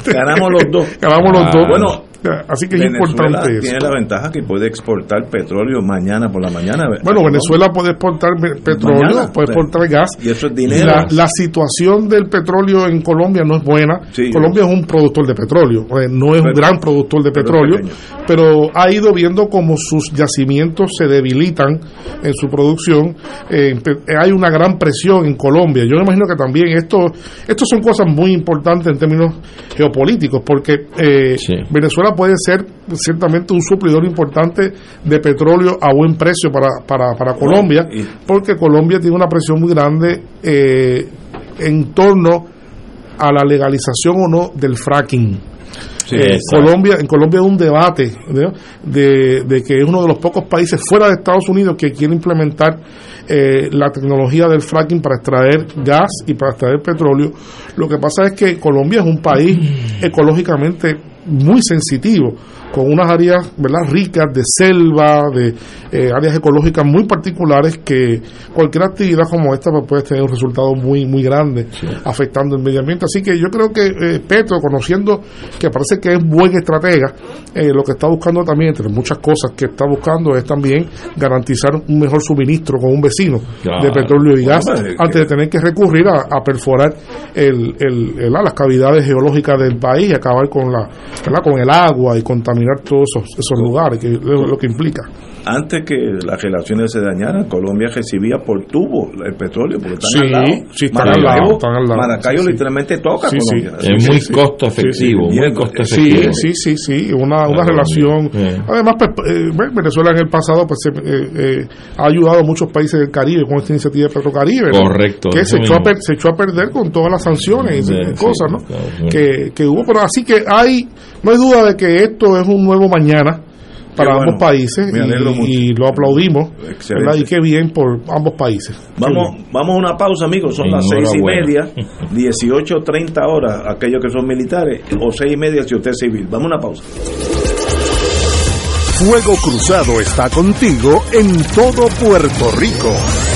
ganamos los dos. Ganamos los dos. Bueno, Así que es importante tiene la ventaja que puede exportar petróleo mañana por la mañana. Bueno, Venezuela puede exportar petróleo, puede exportar gas. Y eso es dinero. La, situación del petróleo en Colombia no es buena. Colombia es un productor de petróleo, eh, no es un gran productor de petróleo, pero, ha ido viendo cómo sus yacimientos se debilitan en su producción. Eh, hay una gran presión en Colombia. Yo me imagino que también esto, esto son cosas muy importantes en términos geopolíticos, porque eh, Venezuela puede ser ciertamente un suplidor importante de petróleo a buen precio para, para, para Colombia, porque Colombia tiene una presión muy grande eh, en torno a la legalización o no del fracking. Eh, Colombia, en Colombia hay un debate de, de, que es uno de los pocos países fuera de Estados Unidos que quiere implementar eh, la tecnología del fracking para extraer gas y para extraer petróleo. Lo que pasa es que Colombia es un país ecológicamente muy sensitivo con unas áreas ¿verdad? ricas de selva, de eh, áreas ecológicas muy particulares que cualquier actividad como esta pues, puede tener un resultado muy muy grande afectando el medio ambiente. Así que yo creo que eh, Petro, conociendo que parece que es buen estratega, eh, lo que está buscando también, entre muchas cosas que está buscando, es también garantizar un mejor suministro con un vecino de petróleo y gas antes de tener que recurrir a, perforar el, el, las cavidades geológicas del país y acabar con la con el agua y contaminar todos esos, esos lugares, que lo que implica antes que las relaciones se dañaran, Colombia recibía por tubo el petróleo, porque están al lado. Sí, están al lado, Maracayo literalmente toca Colombia. Es muy costo efectivo, muy costo efectivo. Sí, sí, sí, una, una relación. Además, pues, eh, Venezuela en el pasado pues eh, eh, ha ayudado a muchos países del Caribe con esta iniciativa de Petrocaribe. Correcto. Que se echó, a se echó a perder con todas las sanciones y cosas, ¿no? que, que hubo, pero así que hay, no hay duda de que esto es un nuevo mañana para ambos países y, lo aplaudimos y qué bien por ambos países. Vamos vamos a una pausa amigos. Son las seis y media 18.30 horas aquellos que son militares o seis y media si usted es civil. Vamos a una pausa. Fuego Cruzado está contigo en todo Puerto Rico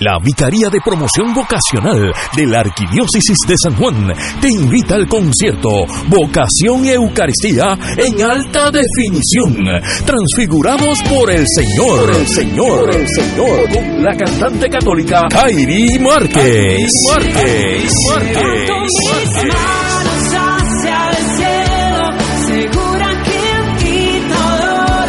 La Vicaría de Promoción Vocacional de la Arquidiócesis de San Juan te invita al concierto Vocación y Eucaristía en alta definición, transfigurados por el Señor, el Señor, el Señor, con la cantante católica Kairi Márquez. Márquez.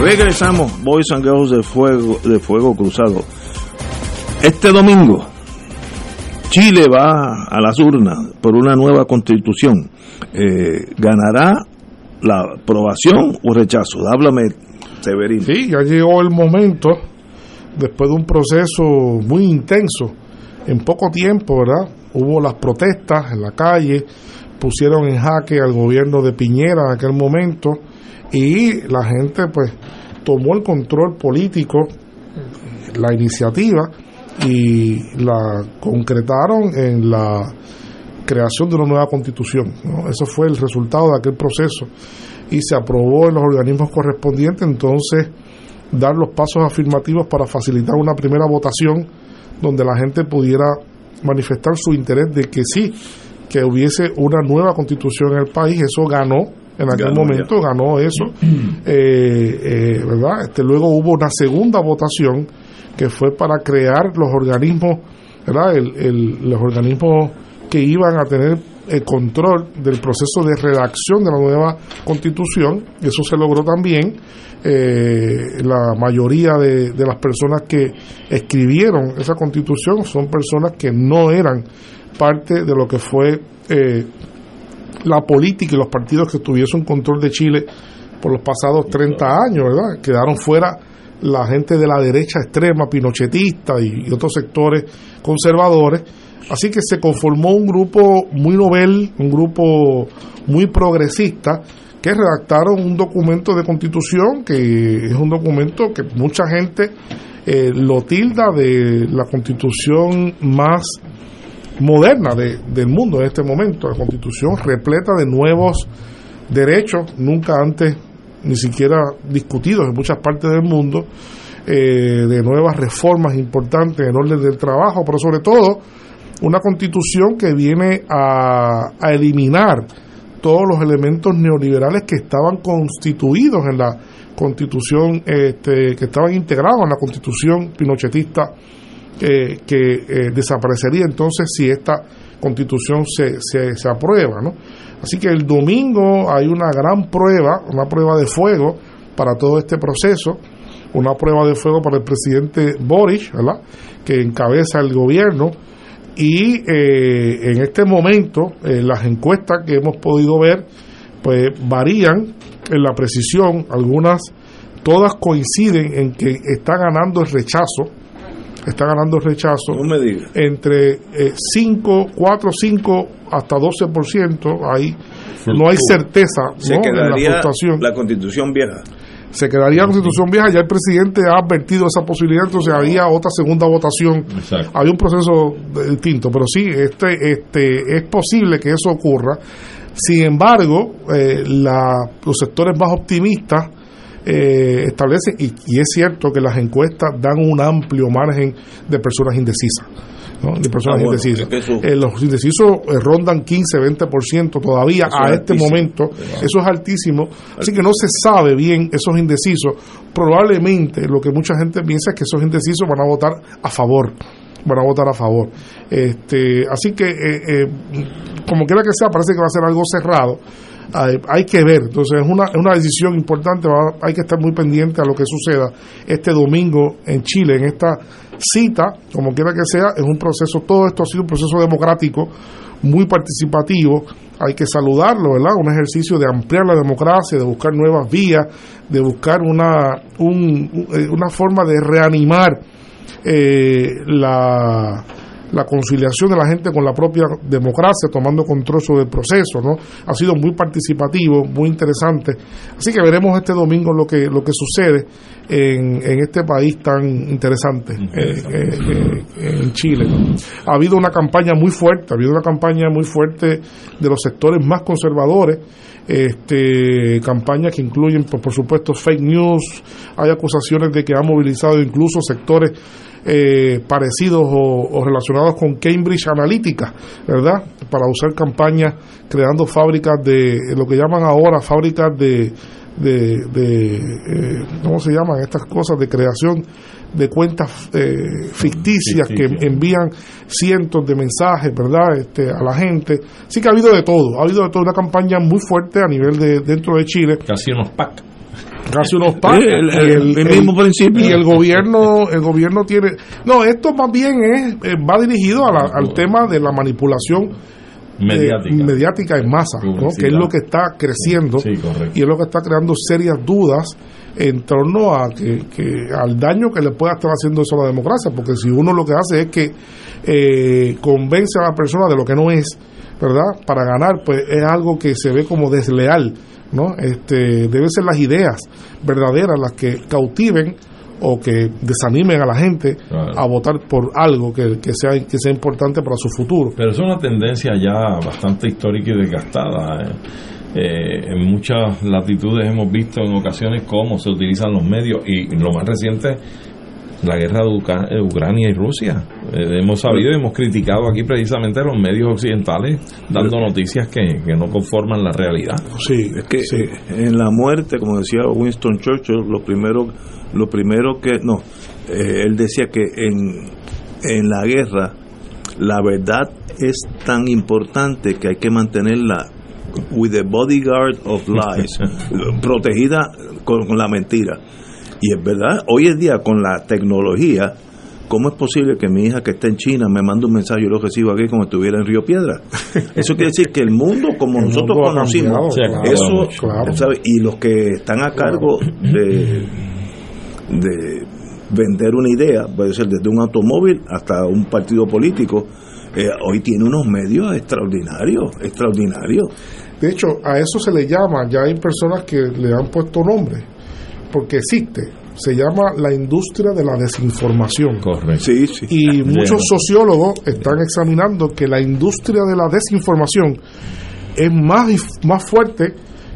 Regresamos, Boys and Girls de Fuego, de Fuego Cruzado. Este domingo, Chile va a las urnas por una nueva constitución. Eh, ¿Ganará la aprobación o rechazo? Háblame, Severino. Sí, ya llegó el momento, después de un proceso muy intenso, en poco tiempo, ¿verdad? Hubo las protestas en la calle, pusieron en jaque al gobierno de Piñera en aquel momento y la gente pues tomó el control político, la iniciativa y la concretaron en la creación de una nueva constitución. Eso fue el resultado de aquel proceso y se aprobó en los organismos correspondientes entonces dar los pasos afirmativos para facilitar una primera votación donde la gente pudiera manifestar su interés de que sí, que hubiese una nueva constitución en el país. Eso ganó en aquel momento, ganó eso, eh, eh, ¿verdad? Este, luego hubo una segunda votación que fue para crear los organismos, ¿verdad? los organismos que iban a tener el control del proceso de redacción de la nueva constitución, eso se logró también. Eh, la mayoría de, de, las personas que escribieron esa constitución son personas que no eran parte de lo que fue eh, la política y los partidos que tuviesen control de Chile por los pasados 30 años, ¿verdad? Quedaron fuera la gente de la derecha extrema, pinochetista y, otros sectores conservadores. Así que se conformó un grupo muy novel, un grupo muy progresista, que redactaron un documento de constitución, que es un documento que mucha gente eh, lo tilda de la constitución más moderna de, del mundo en este momento, la constitución repleta de nuevos derechos, nunca antes ni siquiera discutidos en muchas partes del mundo, eh, de nuevas reformas importantes en orden del trabajo, pero sobre todo una constitución que viene a, a eliminar todos los elementos neoliberales que estaban constituidos en la constitución, este, que estaban integrados en la constitución pinochetista que eh, desaparecería entonces si esta constitución se, se, aprueba. ¿no? Así que el domingo hay una gran prueba, una prueba de fuego para todo este proceso, una prueba de fuego para el presidente Boris, ¿verdad? que encabeza el gobierno. Y eh, en este momento, eh, las encuestas que hemos podido ver, pues varían en la precisión, algunas, todas coinciden en que está ganando el rechazo está ganando rechazo entre 5, 4, 5 hasta 12%. Ahí no hay certeza Se ¿no? quedaría la, la constitución vieja. se quedaría la constitución vieja, ya el presidente ha advertido esa posibilidad, entonces había otra segunda votación, había un proceso distinto, pero sí, este, este, es posible que eso ocurra. Sin embargo, eh, la, los sectores más optimistas eh, establecen, y, y es cierto que las encuestas dan un amplio margen de personas indecisas de personas Ah, bueno, indecisas. es que eso- Eh, los indecisos eh, rondan 15-20% todavía Eso a es este altísimo. momento. Eso es altísimo. Así que no se sabe bien esos indecisos. Probablemente lo que mucha gente piensa es que esos indecisos van a votar a favor. Van a votar a favor. Este, así que, eh, eh, como quiera que sea, parece que va a ser algo cerrado. Hay, hay que ver, entonces es una, es una decisión importante, hay que estar muy pendiente a lo que suceda este domingo en Chile, en esta cita, como quiera que sea, es un proceso, todo esto ha sido un proceso democrático muy participativo, hay que saludarlo, ¿verdad? Un ejercicio de ampliar la democracia, de buscar nuevas vías, de buscar una, un- un- eh, una forma de reanimar eh, la, la conciliación de la gente con la propia democracia, tomando control sobre el proceso, ¿no? Ha sido muy participativo, muy interesante. Así que veremos este domingo lo que lo que sucede en, en este país tan interesante, eh, eh, eh, en Chile. Ha habido una campaña muy fuerte, ha habido una campaña muy fuerte de los sectores más conservadores, este, campañas que incluyen, por, por supuesto, fake news, hay acusaciones de que ha movilizado incluso sectores eh, parecidos o, o relacionados con Cambridge Analytica, ¿verdad? Para usar campañas creando fábricas de lo que llaman ahora fábricas de, de, de, eh, ¿cómo se llaman estas cosas? De creación de cuentas eh, ficticias que envían cientos de mensajes, ¿verdad? Este, a la gente. Sí que ha habido de todo, ha habido de todo una campaña muy fuerte a nivel de dentro de Chile. Casi unos PAC. Casi unos. Sí, el- y el- el mismo principio. Y el gobierno, el gobierno tiene. No, esto más bien es eh, va dirigido a la- al tema de la manipulación eh, Mediática. mediática en masa, ¿no? Que es lo que está creciendo Sí, y es lo que está creando serias dudas en torno a que, que- al daño que le pueda estar haciendo eso a la democracia, porque si uno lo que hace es que eh, convence a la persona de lo que no es, ¿verdad? Para ganar, pues es algo que se ve como desleal, ¿no? Este, deben ser las ideas verdaderas las que cautiven o que desanimen a la gente a votar por algo que, que sea que sea importante para su futuro. Pero es una tendencia ya bastante histórica y desgastada. eh. Eh, en muchas latitudes hemos visto en ocasiones cómo se utilizan los medios y lo más reciente, la guerra de Uca- eh, Ucrania y Rusia. Eh, hemos sabido y hemos criticado aquí precisamente a los medios occidentales dando noticias que, que no conforman la realidad. Sí, es que en la muerte, como decía Winston Churchill, lo primero, lo primero que no, eh, él decía que en, en la guerra la verdad es tan importante que hay que mantenerla with the bodyguard of lies, protegida con, con la mentira. Y es verdad, hoy en día con la tecnología, ¿cómo es posible que mi hija que está en China me mande un mensaje y lo recibo aquí como estuviera en Río Piedra? Eso quiere decir que el mundo como nosotros mundo conocimos, cambiado, eso. Claro. ¿sabe? y los que están a cargo de, de vender una idea, puede ser desde un automóvil hasta un partido político, eh, hoy tiene unos medios extraordinarios, extraordinarios. De hecho, a eso se le llama, ya hay personas que le han puesto nombre, porque existe, se llama la industria de la desinformación. Correcto. Sí, sí. Y muchos sociólogos están examinando que la industria de la desinformación es más, más fuerte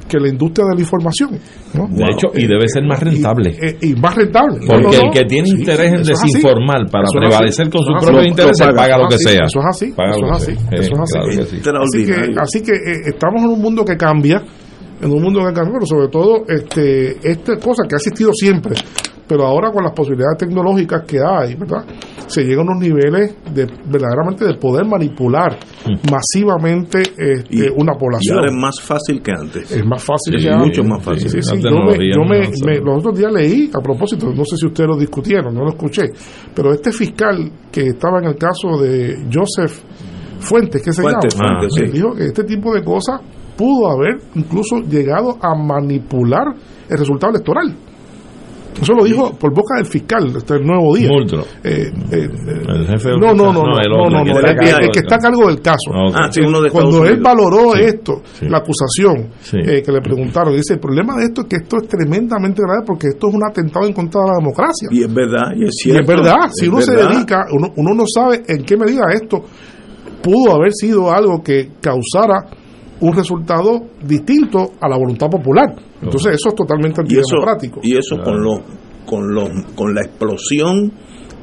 que la industria de la información. ¿no? De hecho, y debe ser más rentable. Y, y más rentable. Porque No, no, no. el que tiene Sí, interés sí, en desinformar para Eso prevalecer así. con sus propios intereses, paga, paga lo que sea. Eso es así. Eso es así. sea. Eso es así. que así que eh, estamos en un mundo que cambia, en un mundo que pero sobre todo este, esta cosa que ha existido siempre, pero ahora con las posibilidades tecnológicas que hay, ¿verdad? Se llega a unos niveles de verdaderamente de poder manipular masivamente este, una Y población. ahora es más fácil que antes. Es más fácil Sí, que mucho antes. más fácil. Sí, sí, yo me- yo los otros días leí, a propósito, no sé si ustedes lo discutieron, no lo escuché, pero este fiscal que estaba en el caso de Joseph Fuentes, ¿qué se Fuentes, llama? Fuentes, sí. Dijo que este tipo de cosas pudo haber incluso llegado a manipular el resultado electoral. Eso lo dijo por boca del fiscal, este el nuevo día. Eh, eh, El jefe de no, no, no, no, no, el no, el que está el, a cargo el que del está a cargo del caso. Ah. Ah, sí, uno de Cuando él valoró Sí, esto, sí. la acusación Sí. eh, que le preguntaron, dice, el problema de esto es que esto es tremendamente grave porque esto es un atentado en contra de la democracia. Y es verdad, y es Y cierto. es verdad, si es uno se dedica, uno, uno no sabe en qué medida esto pudo haber sido algo que causara un resultado distinto a la voluntad popular. Entonces eso es totalmente y eso, antidemocrático. y eso con los con los con la explosión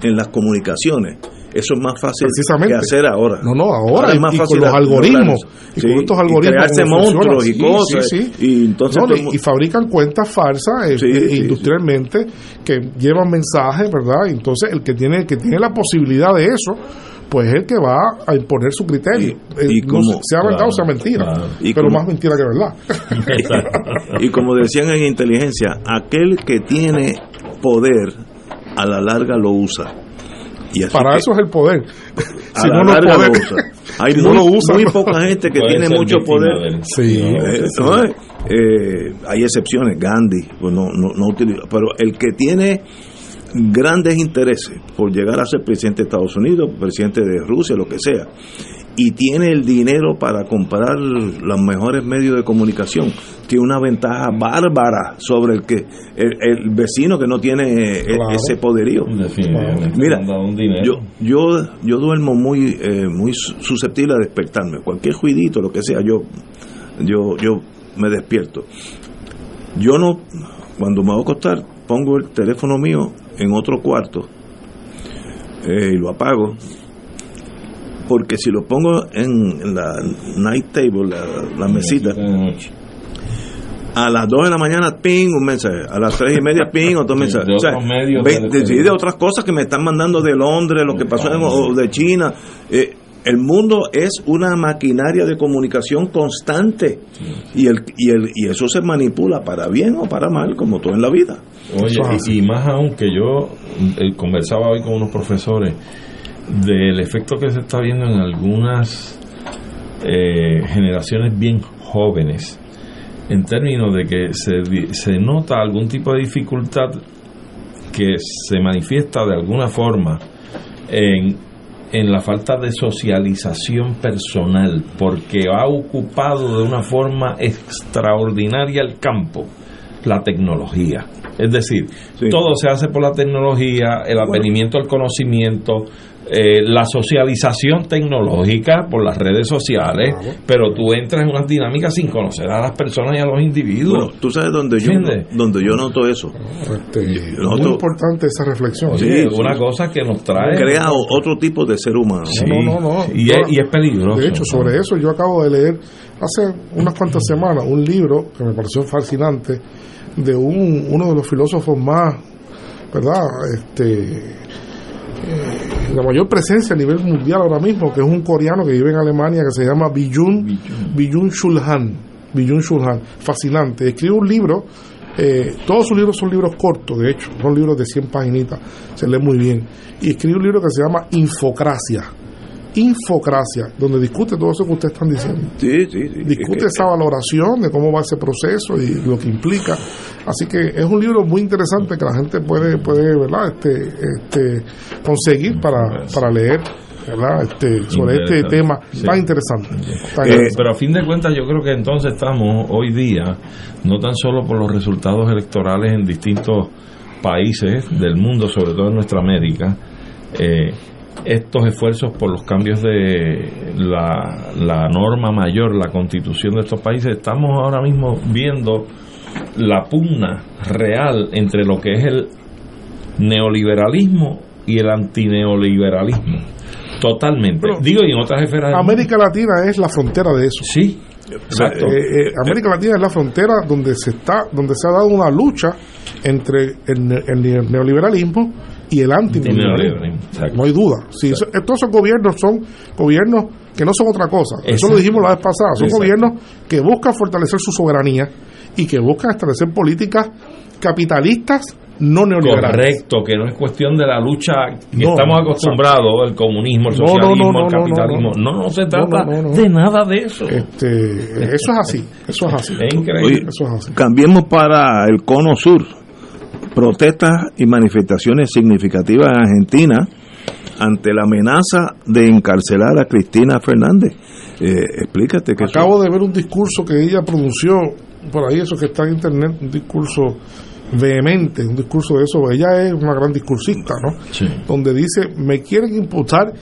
en las comunicaciones eso es más fácil Precisamente. que hacer ahora No, no, ahora, es y- más y con fácil los lograr- algoritmos, y Sí, con estos algoritmos monstruos y Sí, cosas sí, sí. y entonces No, el y, fabrican cuentas falsas eh, Sí, sí, industrialmente que llevan mensajes, ¿verdad? Y entonces el que tiene que tiene la posibilidad de eso, pues es el que va a imponer su criterio. Eh, y no como- sé, sea verdad o sea mentira, claro. Y pero como- más mentira que verdad. y como decían en inteligencia aquel que tiene poder a la larga lo usa y así Para que- eso es el poder. a si la no, no larga poder. lo usa. Hay Si muy, no lo usa, muy no. poca gente que Puede tiene mucho poder. del- Sí, Eh, sí. no, eh, eh, hay excepciones, Gandhi, pues no, no, no utiliza, pero el que tiene grandes intereses por llegar a ser presidente de Estados Unidos, presidente de Rusia, lo que sea, y tiene el dinero para comprar los mejores medios de comunicación, tiene una ventaja bárbara sobre el que el, el vecino que no tiene eh, Claro. ese poderío. Mira, yo, yo, yo duermo muy, eh, muy su- susceptible a despertarme. Cualquier juidito, lo que sea, yo, yo, yo me despierto. Yo no, cuando me voy a acostar, pongo el teléfono mío en otro cuarto eh, y lo apago. Porque si lo pongo en, la night table, la, la mesita, a las 2 de la mañana, ping, un mensaje. A las 3 y media, ping, otro mensaje. de O sea, otros medios ve- de- de, sí, de otras cosas que me están mandando de Londres, lo que pasó en, o de China. Eh, el mundo es una maquinaria de comunicación constante y, el, y, el, y eso se manipula para bien o para mal, como todo en la vida. Oye, y, y más aún que yo eh, conversaba hoy con unos profesores del efecto que se está viendo en algunas eh, generaciones bien jóvenes, en términos de que se, di- se nota algún tipo de dificultad que se manifiesta de alguna forma en, en la falta de socialización personal, porque ha ocupado de una forma extraordinaria el campo la tecnología. Es decir, todo se hace por la tecnología, el advenimiento al conocimiento, eh, la socialización tecnológica por las redes sociales, pero tú entras en unas dinámicas sin conocer a las personas y a los individuos. Bueno, tú sabes dónde yo, ¿Entiendes? donde yo noto eso. Este, Yo muy importante esa reflexión. Sí, una sí. cosa que nos trae crea otro tipo de ser humano. Sí, No, no, no. Y, es, y es peligroso. De hecho, sobre eso yo acabo de leer hace unas cuantas semanas un libro que me pareció fascinante de un, uno de los filósofos más, ¿verdad? Este, la mayor presencia a nivel mundial ahora mismo, que es un coreano que vive en Alemania que se llama Byung, Byung Chul Han. Byung Chul Han. Fascinante. Escribe un libro. eh, todos sus libros son libros cortos, de hecho, son libros de 100 paginitas, se lee muy bien. Y escribe un libro que se llama Infocracia. Infocracia, donde discute todo eso que ustedes están diciendo. Sí, sí, sí. Discute Es que- esa valoración de cómo va ese proceso y lo que implica. Así que es un libro muy interesante que la gente puede, puede ¿verdad? Este, este, conseguir para, para leer ¿verdad? Este, sobre este tema Sí. tan interesante. Tan Eh, interesante. pero a fin de cuentas yo creo que entonces estamos hoy día, no tan solo por los resultados electorales en distintos países del mundo, sobre todo en nuestra América, eh, estos esfuerzos por los cambios de la, la norma mayor, la constitución de estos países, estamos ahora mismo viendo la pugna real entre lo que es el neoliberalismo y el antineoliberalismo. Totalmente. Pero- Digo, y en otras esferas. América Latina es la frontera de eso. Sí, exacto. Eh, eh, América Latina es la frontera donde se está, donde se ha dado una lucha entre el, el neoliberalismo y el. Neoliberalismo, exacto. No hay duda. Sí, eso- todos esos gobiernos son gobiernos que no son otra cosa. Eso lo dijimos la vez pasada. Son Exacto. gobiernos que buscan fortalecer su soberanía y que buscan establecer políticas capitalistas no neoliberales. Correcto, que no es cuestión de la lucha que No, estamos acostumbrados, el comunismo, el socialismo, no, no, el no, capitalismo. No, no, se trata no, no, no. de nada de eso. Este, eso es así. Eso es así. Es increíble. Oye, Eso es así. cambiemos para el cono sur. Protestas y manifestaciones significativas en Argentina ante la amenaza de encarcelar a Cristina Fernández. Eh, explícate que Acabo de ver un discurso que ella pronunció por ahí, eso que está en internet, un discurso vehemente, un discurso de eso. Ella es una gran discursista, ¿no? Donde dice, me quieren imputar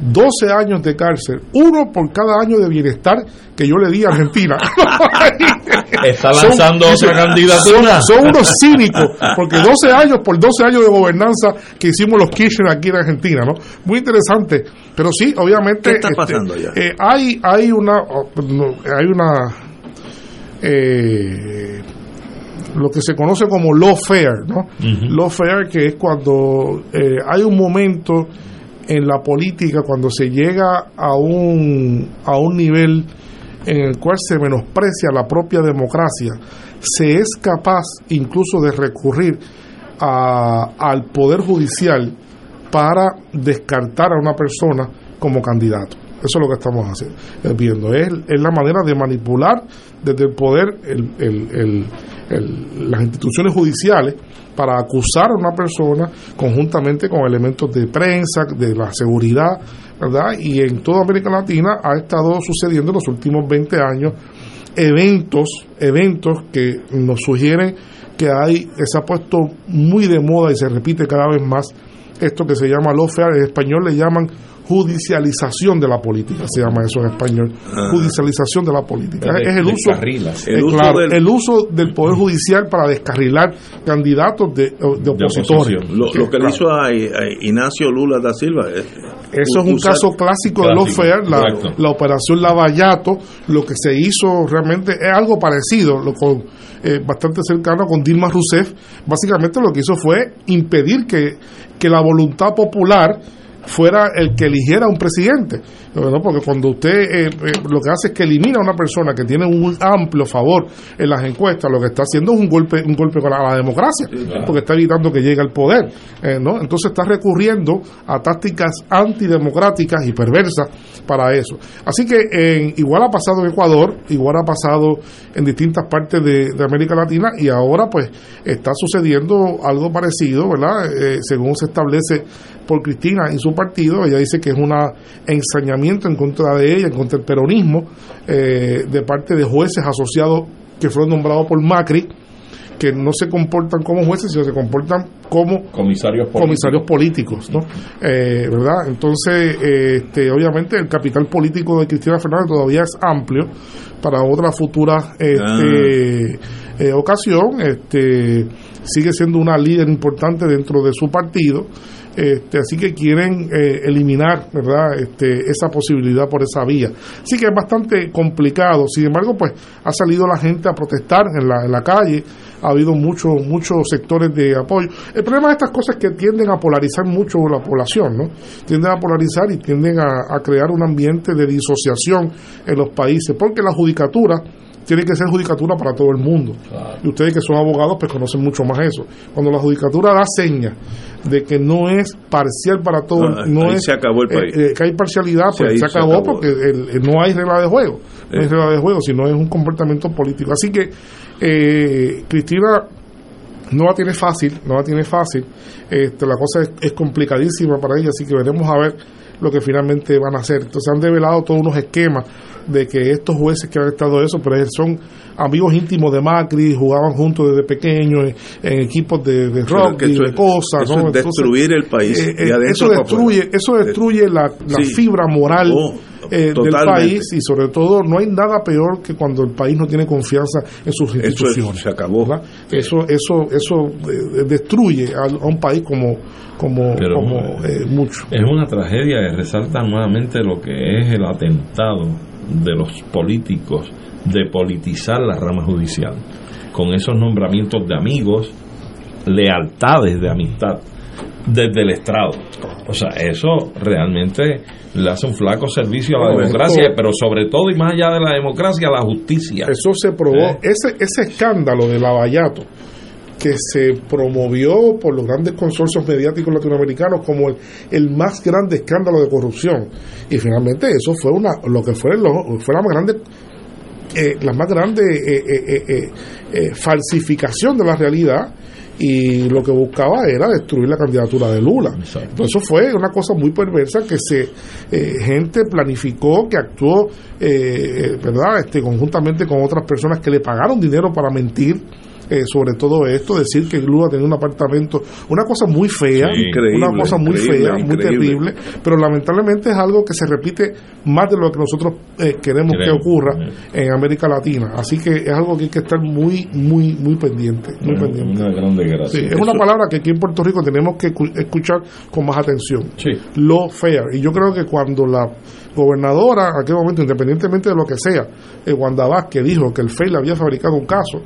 12 años de cárcel, uno por cada año de bienestar que yo le di a Argentina. Está lanzando otra candidatura. Son, unos cínicos, porque 12 años por 12 años de gobernanza que hicimos los Kirchner aquí en Argentina, ¿no? Muy interesante. Pero sí, obviamente. ¿Qué está pasando ya? Eh, hay, hay una. oh, hay una. Eh, lo que se conoce como lawfare, ¿no? Lawfare, que es cuando eh, hay un momento en la política, cuando se llega a un, a un nivel en el cual se menosprecia la propia democracia, se es capaz incluso de recurrir a- al Poder Judicial para descartar a una persona como candidato. Eso es lo que estamos haciendo, eh, viendo. Es, es la manera de manipular desde el poder las instituciones judiciales para acusar a una persona conjuntamente con elementos de prensa, de la seguridad, ¿verdad? Y en toda América Latina ha estado sucediendo en los últimos 20 años eventos, eventos que nos sugieren que hay, se ha puesto muy de moda y se repite cada vez más esto que se llama lawfare, en español le llaman judicialización de la política, se llama eso en español, Ah. judicialización de la política. De- es el uso, eh, El uso claro, del- el uso del poder judicial para descarrilar candidatos de, de opositores. Lo, lo que le Claro. hizo a, a Ignacio Lula da Silva. eh, Eso es un caso clásico de Clásico, lawfare, la, la operación Lavallato, lo que se hizo realmente es algo parecido, lo con, eh, bastante cercano con Dilma Rousseff. Básicamente lo que hizo fue impedir que, que la voluntad popular fuera el que eligiera un presidente. ¿no? Porque cuando usted eh, eh, lo que hace es que elimina a una persona que tiene un amplio favor en las encuestas, lo que está haciendo es un golpe un golpe con la, la democracia, porque está evitando que llegue al poder. eh, ¿no? Entonces está recurriendo a tácticas antidemocráticas y perversas para eso. Así que igual ha pasado en Ecuador, igual ha pasado en distintas partes de, de América Latina y ahora pues está sucediendo algo parecido, ¿verdad? Eh, según se establece por Cristina y su partido, ella dice que es un ensañamiento en contra de ella, en contra del peronismo, eh, de parte de jueces asociados que fueron nombrados por Macri, que no se comportan como jueces, sino se comportan como Comisarios políticos. comisarios políticos, ¿no? Eh, ¿Verdad? Entonces, eh, este, obviamente el capital político de Cristina Fernández todavía es amplio para otra futura este, eh, ocasión. Este, sigue siendo una líder importante dentro de su partido. Este, así que quieren eh, eliminar verdad este, esa posibilidad por esa vía. Así que es bastante complicado. Sin embargo pues ha salido la gente a protestar en la, en la calle. Ha habido muchos muchos sectores de apoyo. El problema de estas cosas es que tienden a polarizar mucho la población no tienden a polarizar y tienden a, a crear un ambiente de disociación en los países porque la judicatura tiene que ser judicatura para todo el mundo. Y ustedes que son abogados, pues conocen mucho más eso. Cuando la judicatura da señas de que no es parcial para todo, Ah, no es se acabó el eh, país. eh, que hay parcialidad, pues se se acabó, porque el- el- no hay regla de juego. No hay Eh. regla de juego, sino es un comportamiento político. Así que eh, Cristina no la tiene fácil, no la tiene fácil. Este, la cosa es, es complicadísima para ella, así que veremos a ver lo que finalmente van a hacer. Entonces han develado todos unos esquemas de que estos jueces que han estado eso, pero son amigos íntimos de Macri, jugaban juntos desde pequeños en, en equipos de, de que eso de cosas. eso ¿no? es destruir el país, eh, eh, adentro eso destruye, eso destruye la, la Sí. fibra moral Oh, eh, del totalmente. país y sobre todo no hay nada peor que cuando el país no tiene confianza en sus Eso es- instituciones. se acabó. Eso, eso, eso eh, destruye a, a un país como, como, Pero, como eh, mucho. Es una tragedia que resalta nuevamente lo que es el atentado de los políticos de politizar la rama judicial, con esos nombramientos de amigos, lealtades de amistad desde el estrado. O sea, eso realmente le hace un flaco servicio a la democracia, esto- pero sobre todo y más allá de la democracia, a la justicia. Eso se probó, Eh. ese, ese escándalo de Lavallato que se promovió por los grandes consorcios mediáticos latinoamericanos como el, el más grande escándalo de corrupción y finalmente eso fue una lo que fue lo, fue la más grande eh, la más grande eh, falsificación de la realidad y lo que buscaba era destruir la candidatura de Lula. Entonces eso fue una cosa muy perversa que se eh, gente planificó, que actuó, eh, ¿verdad? Este, conjuntamente con otras personas que le pagaron dinero para mentir eh, sobre todo esto, decir que Lula tenía un apartamento, una cosa muy fea, una cosa muy fea, muy terrible, pero lamentablemente es algo que se repite más de lo que nosotros eh, queremos que ocurra en América Latina. Así que es algo que hay que estar muy, muy, muy pendiente. Muy pendiente. es una palabra que aquí en Puerto Rico tenemos que escuchar con más atención. Lo fair. Y yo creo que cuando la gobernadora, a aquel momento, independientemente de lo que sea, eh, Wanda Vázquez dijo que el FEI le había fabricado un caso,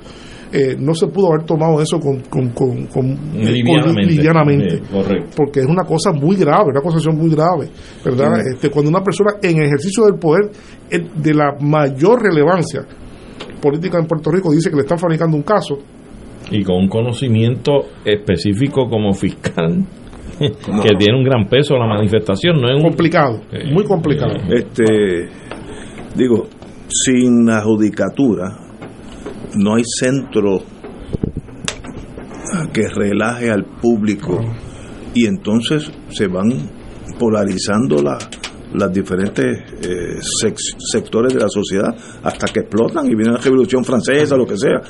eh, no se pudo haber tomado eso con, con, con, eh, livianamente, eh, porque es una cosa muy grave, una acusación muy grave, ¿verdad? Este, cuando una persona en ejercicio del poder de la mayor relevancia política en Puerto Rico dice que le están fabricando un caso. Y con un conocimiento específico como fiscal que tiene un gran peso la manifestación, no es complicado, muy complicado. Este digo, sin la judicatura no hay centro que relaje al público y entonces se van polarizando las diferentes eh, sectores de la sociedad hasta que explotan y viene la revolución francesa, lo que sea.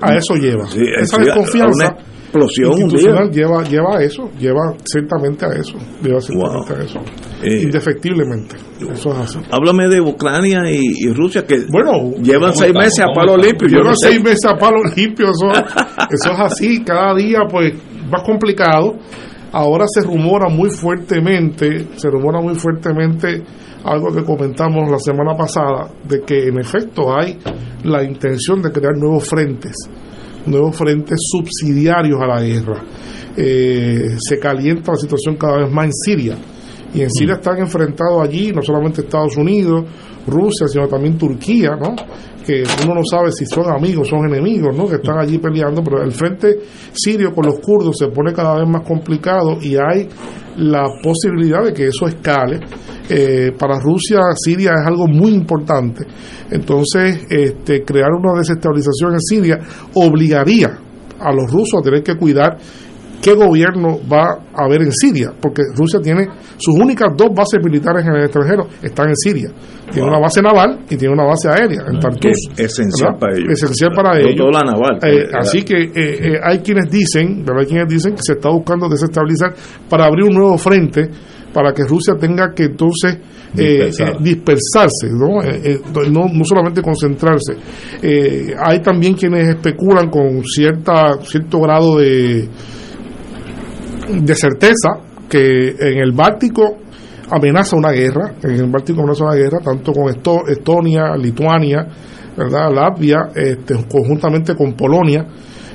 A eso lleva. Esa desconfianza explosión institucional lleva lleva a eso, lleva ciertamente a eso, lleva ciertamente a eso, eh, indefectiblemente. Eso es así. Háblame de Ucrania y, Rusia que bueno llevan seis meses a palo limpio. Llevan seis meses a palo limpio, eso, eso es así. Cada día pues más complicado. Ahora se rumora muy fuertemente, se rumora muy fuertemente algo que comentamos la semana pasada, de que en efecto hay la intención de crear nuevos frentes nuevos frentes subsidiarios a la guerra. Eh, se calienta la situación cada vez más en Siria. Y en Siria mm. están enfrentados allí no solamente Estados Unidos, Rusia, sino también Turquía, ¿no? Que uno no sabe si son amigos, son enemigos, ¿no? que están allí peleando, pero el frente sirio con los kurdos se pone cada vez más complicado y hay la posibilidad de que eso escale. Eh, para Rusia, Siria es algo muy importante. Entonces, este, crear una desestabilización en Siria obligaría a los rusos a tener que cuidar qué gobierno va a haber en Siria, porque Rusia tiene sus únicas dos bases militares en el extranjero, están en Siria. Tiene una base naval y tiene una base aérea en Tartus. esencial para ellos. Esencial para ellos. Eh, así que eh, eh, hay quienes dicen, ¿verdad? Hay quienes dicen que se está buscando desestabilizar para abrir un nuevo frente para que Rusia tenga que entonces dispersarse, ¿no? ¿no? no solamente concentrarse. hay también quienes especulan con cierta cierto grado de de certeza que en el Báltico amenaza una guerra, en el Báltico amenaza una guerra, tanto con Estonia, Lituania, ¿verdad? Latvia, este, conjuntamente con Polonia,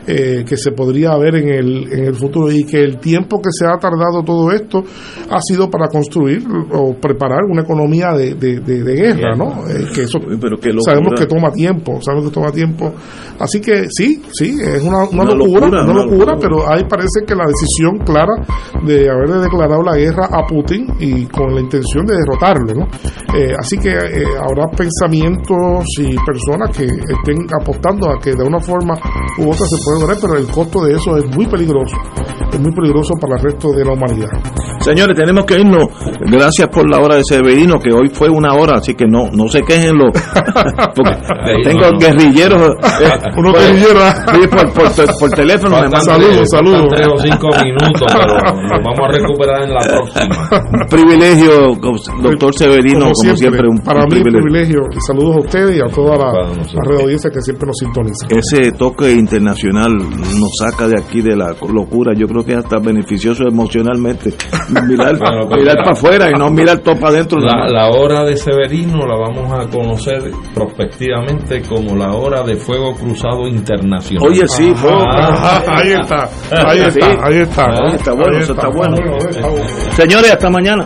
eh, que se podría ver en el, en el futuro y que el tiempo que se ha tardado todo esto ha sido para construir o preparar una economía de, de, guerra, ¿no? Eh, que eso sabemos que toma tiempo, sabemos que toma tiempo. Así que sí, sí, es una, una, locura, una, locura, pero ahí parece que la decisión clara de haber declarado la guerra a Putin y con la intención de derrotarlo, ¿no? Eh, así que habrá pensamientos y personas que estén apostando a que de una forma u otra se pueda pero el costo de eso es muy peligroso. Es muy peligroso para el resto de la humanidad. Señores, tenemos que irnos. Gracias por la hora de Severino, que hoy fue una hora, así que no no se quejen los. tengo guerrilleros. Eh, guerrilleros. por, por, teléfono. saludos, saludos. Tres o cinco minutos, pero nos vamos a recuperar en la próxima. Un privilegio, doctor Severino, como, siempre, un, Para mí, un privilegio. Y saludos a ustedes y a toda la, la red audiencia que siempre nos sintoniza. Ese toque internacional nos saca de aquí de la locura. Yo creo que es hasta beneficioso emocionalmente mirar, para afuera y no mirar todo para adentro. La, la, hora de Severino la vamos a conocer prospectivamente como la hora de fuego cruzado internacional. Oye, sí, ahí está, ahí está, ahí está. Ahí está bueno, eso está bueno. Señores, hasta mañana.